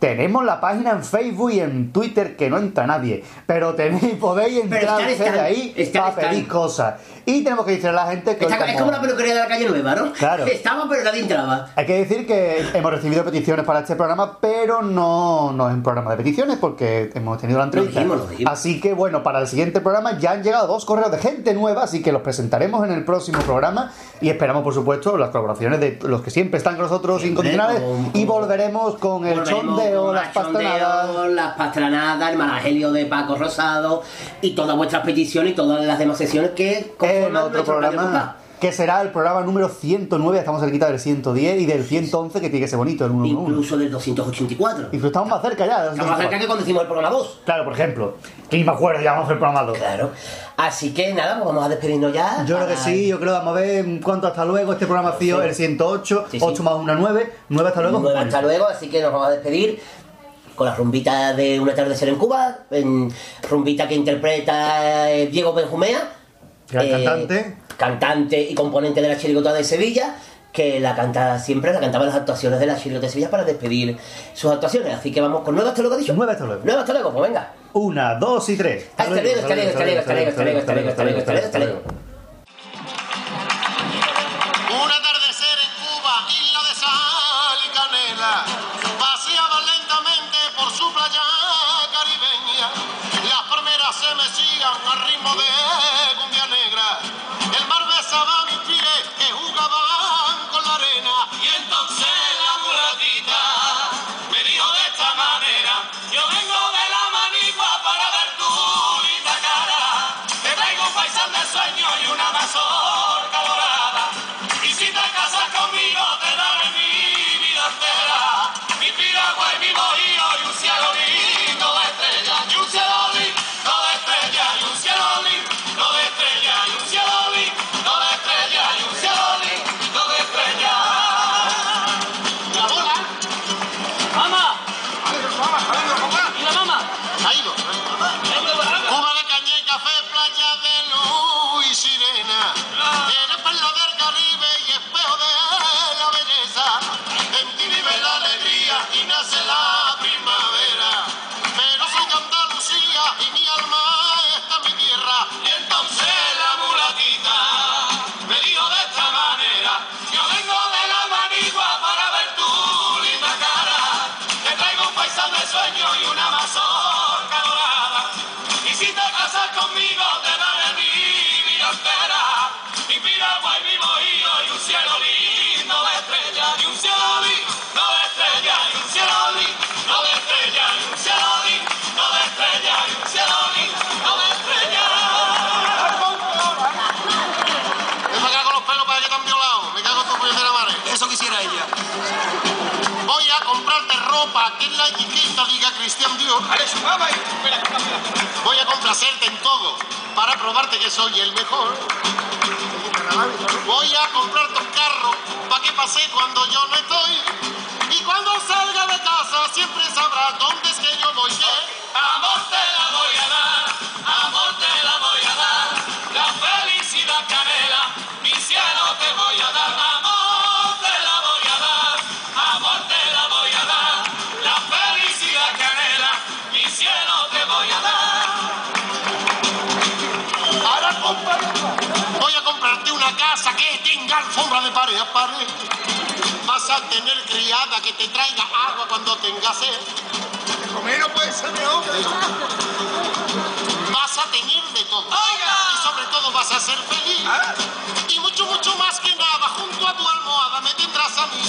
Tenemos la página en Facebook y en Twitter que no entra nadie, pero tenéis, podéis entrar están, están, de ahí están, para pedir cosas. Y tenemos que decirle a la gente que Está- es estamos- como la peluquería de la calle Nueva, ¿no? Claro. Estaba, pero nadie entraba. Hay que decir que hemos recibido peticiones para este programa, pero no, no es un programa de peticiones porque hemos tenido la entrevista. dijimos, lo dijimos. Así que bueno, para el siguiente programa ya han llegado dos correos de gente nueva, así que los presentaremos en el próximo programa y esperamos, por supuesto, las colaboraciones de los que siempre están con nosotros incondicionales con- y volveremos con el Volveremos chondeo, las pastranadas. Las pastranadas, el malagelio de Paco Rosado y todas vuestras peticiones y todas las demás sesiones que conforman otro nuestro Radio programa. Que será el programa número 109, estamos cerquita del 110 y del 111 que tiene que ser bonito, el 111. Incluso del 284. Incluso estamos más cerca ya. Estamos más cerca que cuando hicimos el programa 2. Claro, por ejemplo. Que me acuerdo, ya vamos el programa 2. Claro. Así que nada, pues vamos a despedirnos ya. Yo creo que sí, yo creo, vamos a ver cuánto hasta luego. Este programa ha sido el 108, Sí, sí. 8 más 1, 9, 9 hasta luego. Nueva hasta luego, así que nos vamos a despedir con la rumbita de Un atardecer en Cuba, en rumbita que interpreta eh, Diego Benjumea, Gran eh, cantante. Cantante y componente de la Chirigota de Sevilla, que la canta siempre, la cantaba en las actuaciones de la Chirigota de Sevilla para despedir sus actuaciones. Así que vamos con nueva hasta luego, dicho. 9 hasta luego. Nueva hasta luego, pues venga. 1, 2 y 3. Hasta luego, hasta luego, hasta luego, hasta luego, hasta luego, hasta luego, hasta luego, hasta luego, hasta luego. Un atardecer en Cuba, isla de sal y canela, paseaba lentamente por su playa caribeña. Las palmeras se mecían al ritmo de soul. Sueño y una mazorca dorada, y si te casas conmigo te ropa que la etiqueta diga Cristian Dior. Voy a complacerte en todo para probarte que soy el mejor. Voy a comprarte un carro para que pase cuando yo no estoy. Y cuando salga de casa siempre sabrás dónde es que yo voy. Amor te una casa que tenga alfombra de pared a pared. Vas a tener criada que te traiga agua cuando tengas sed. Comer no puede ser mejor. Vas a tener de todo. Y sobre todo vas a ser feliz. Y mucho, mucho más que nada, junto a tu almohada me tendrás a mí.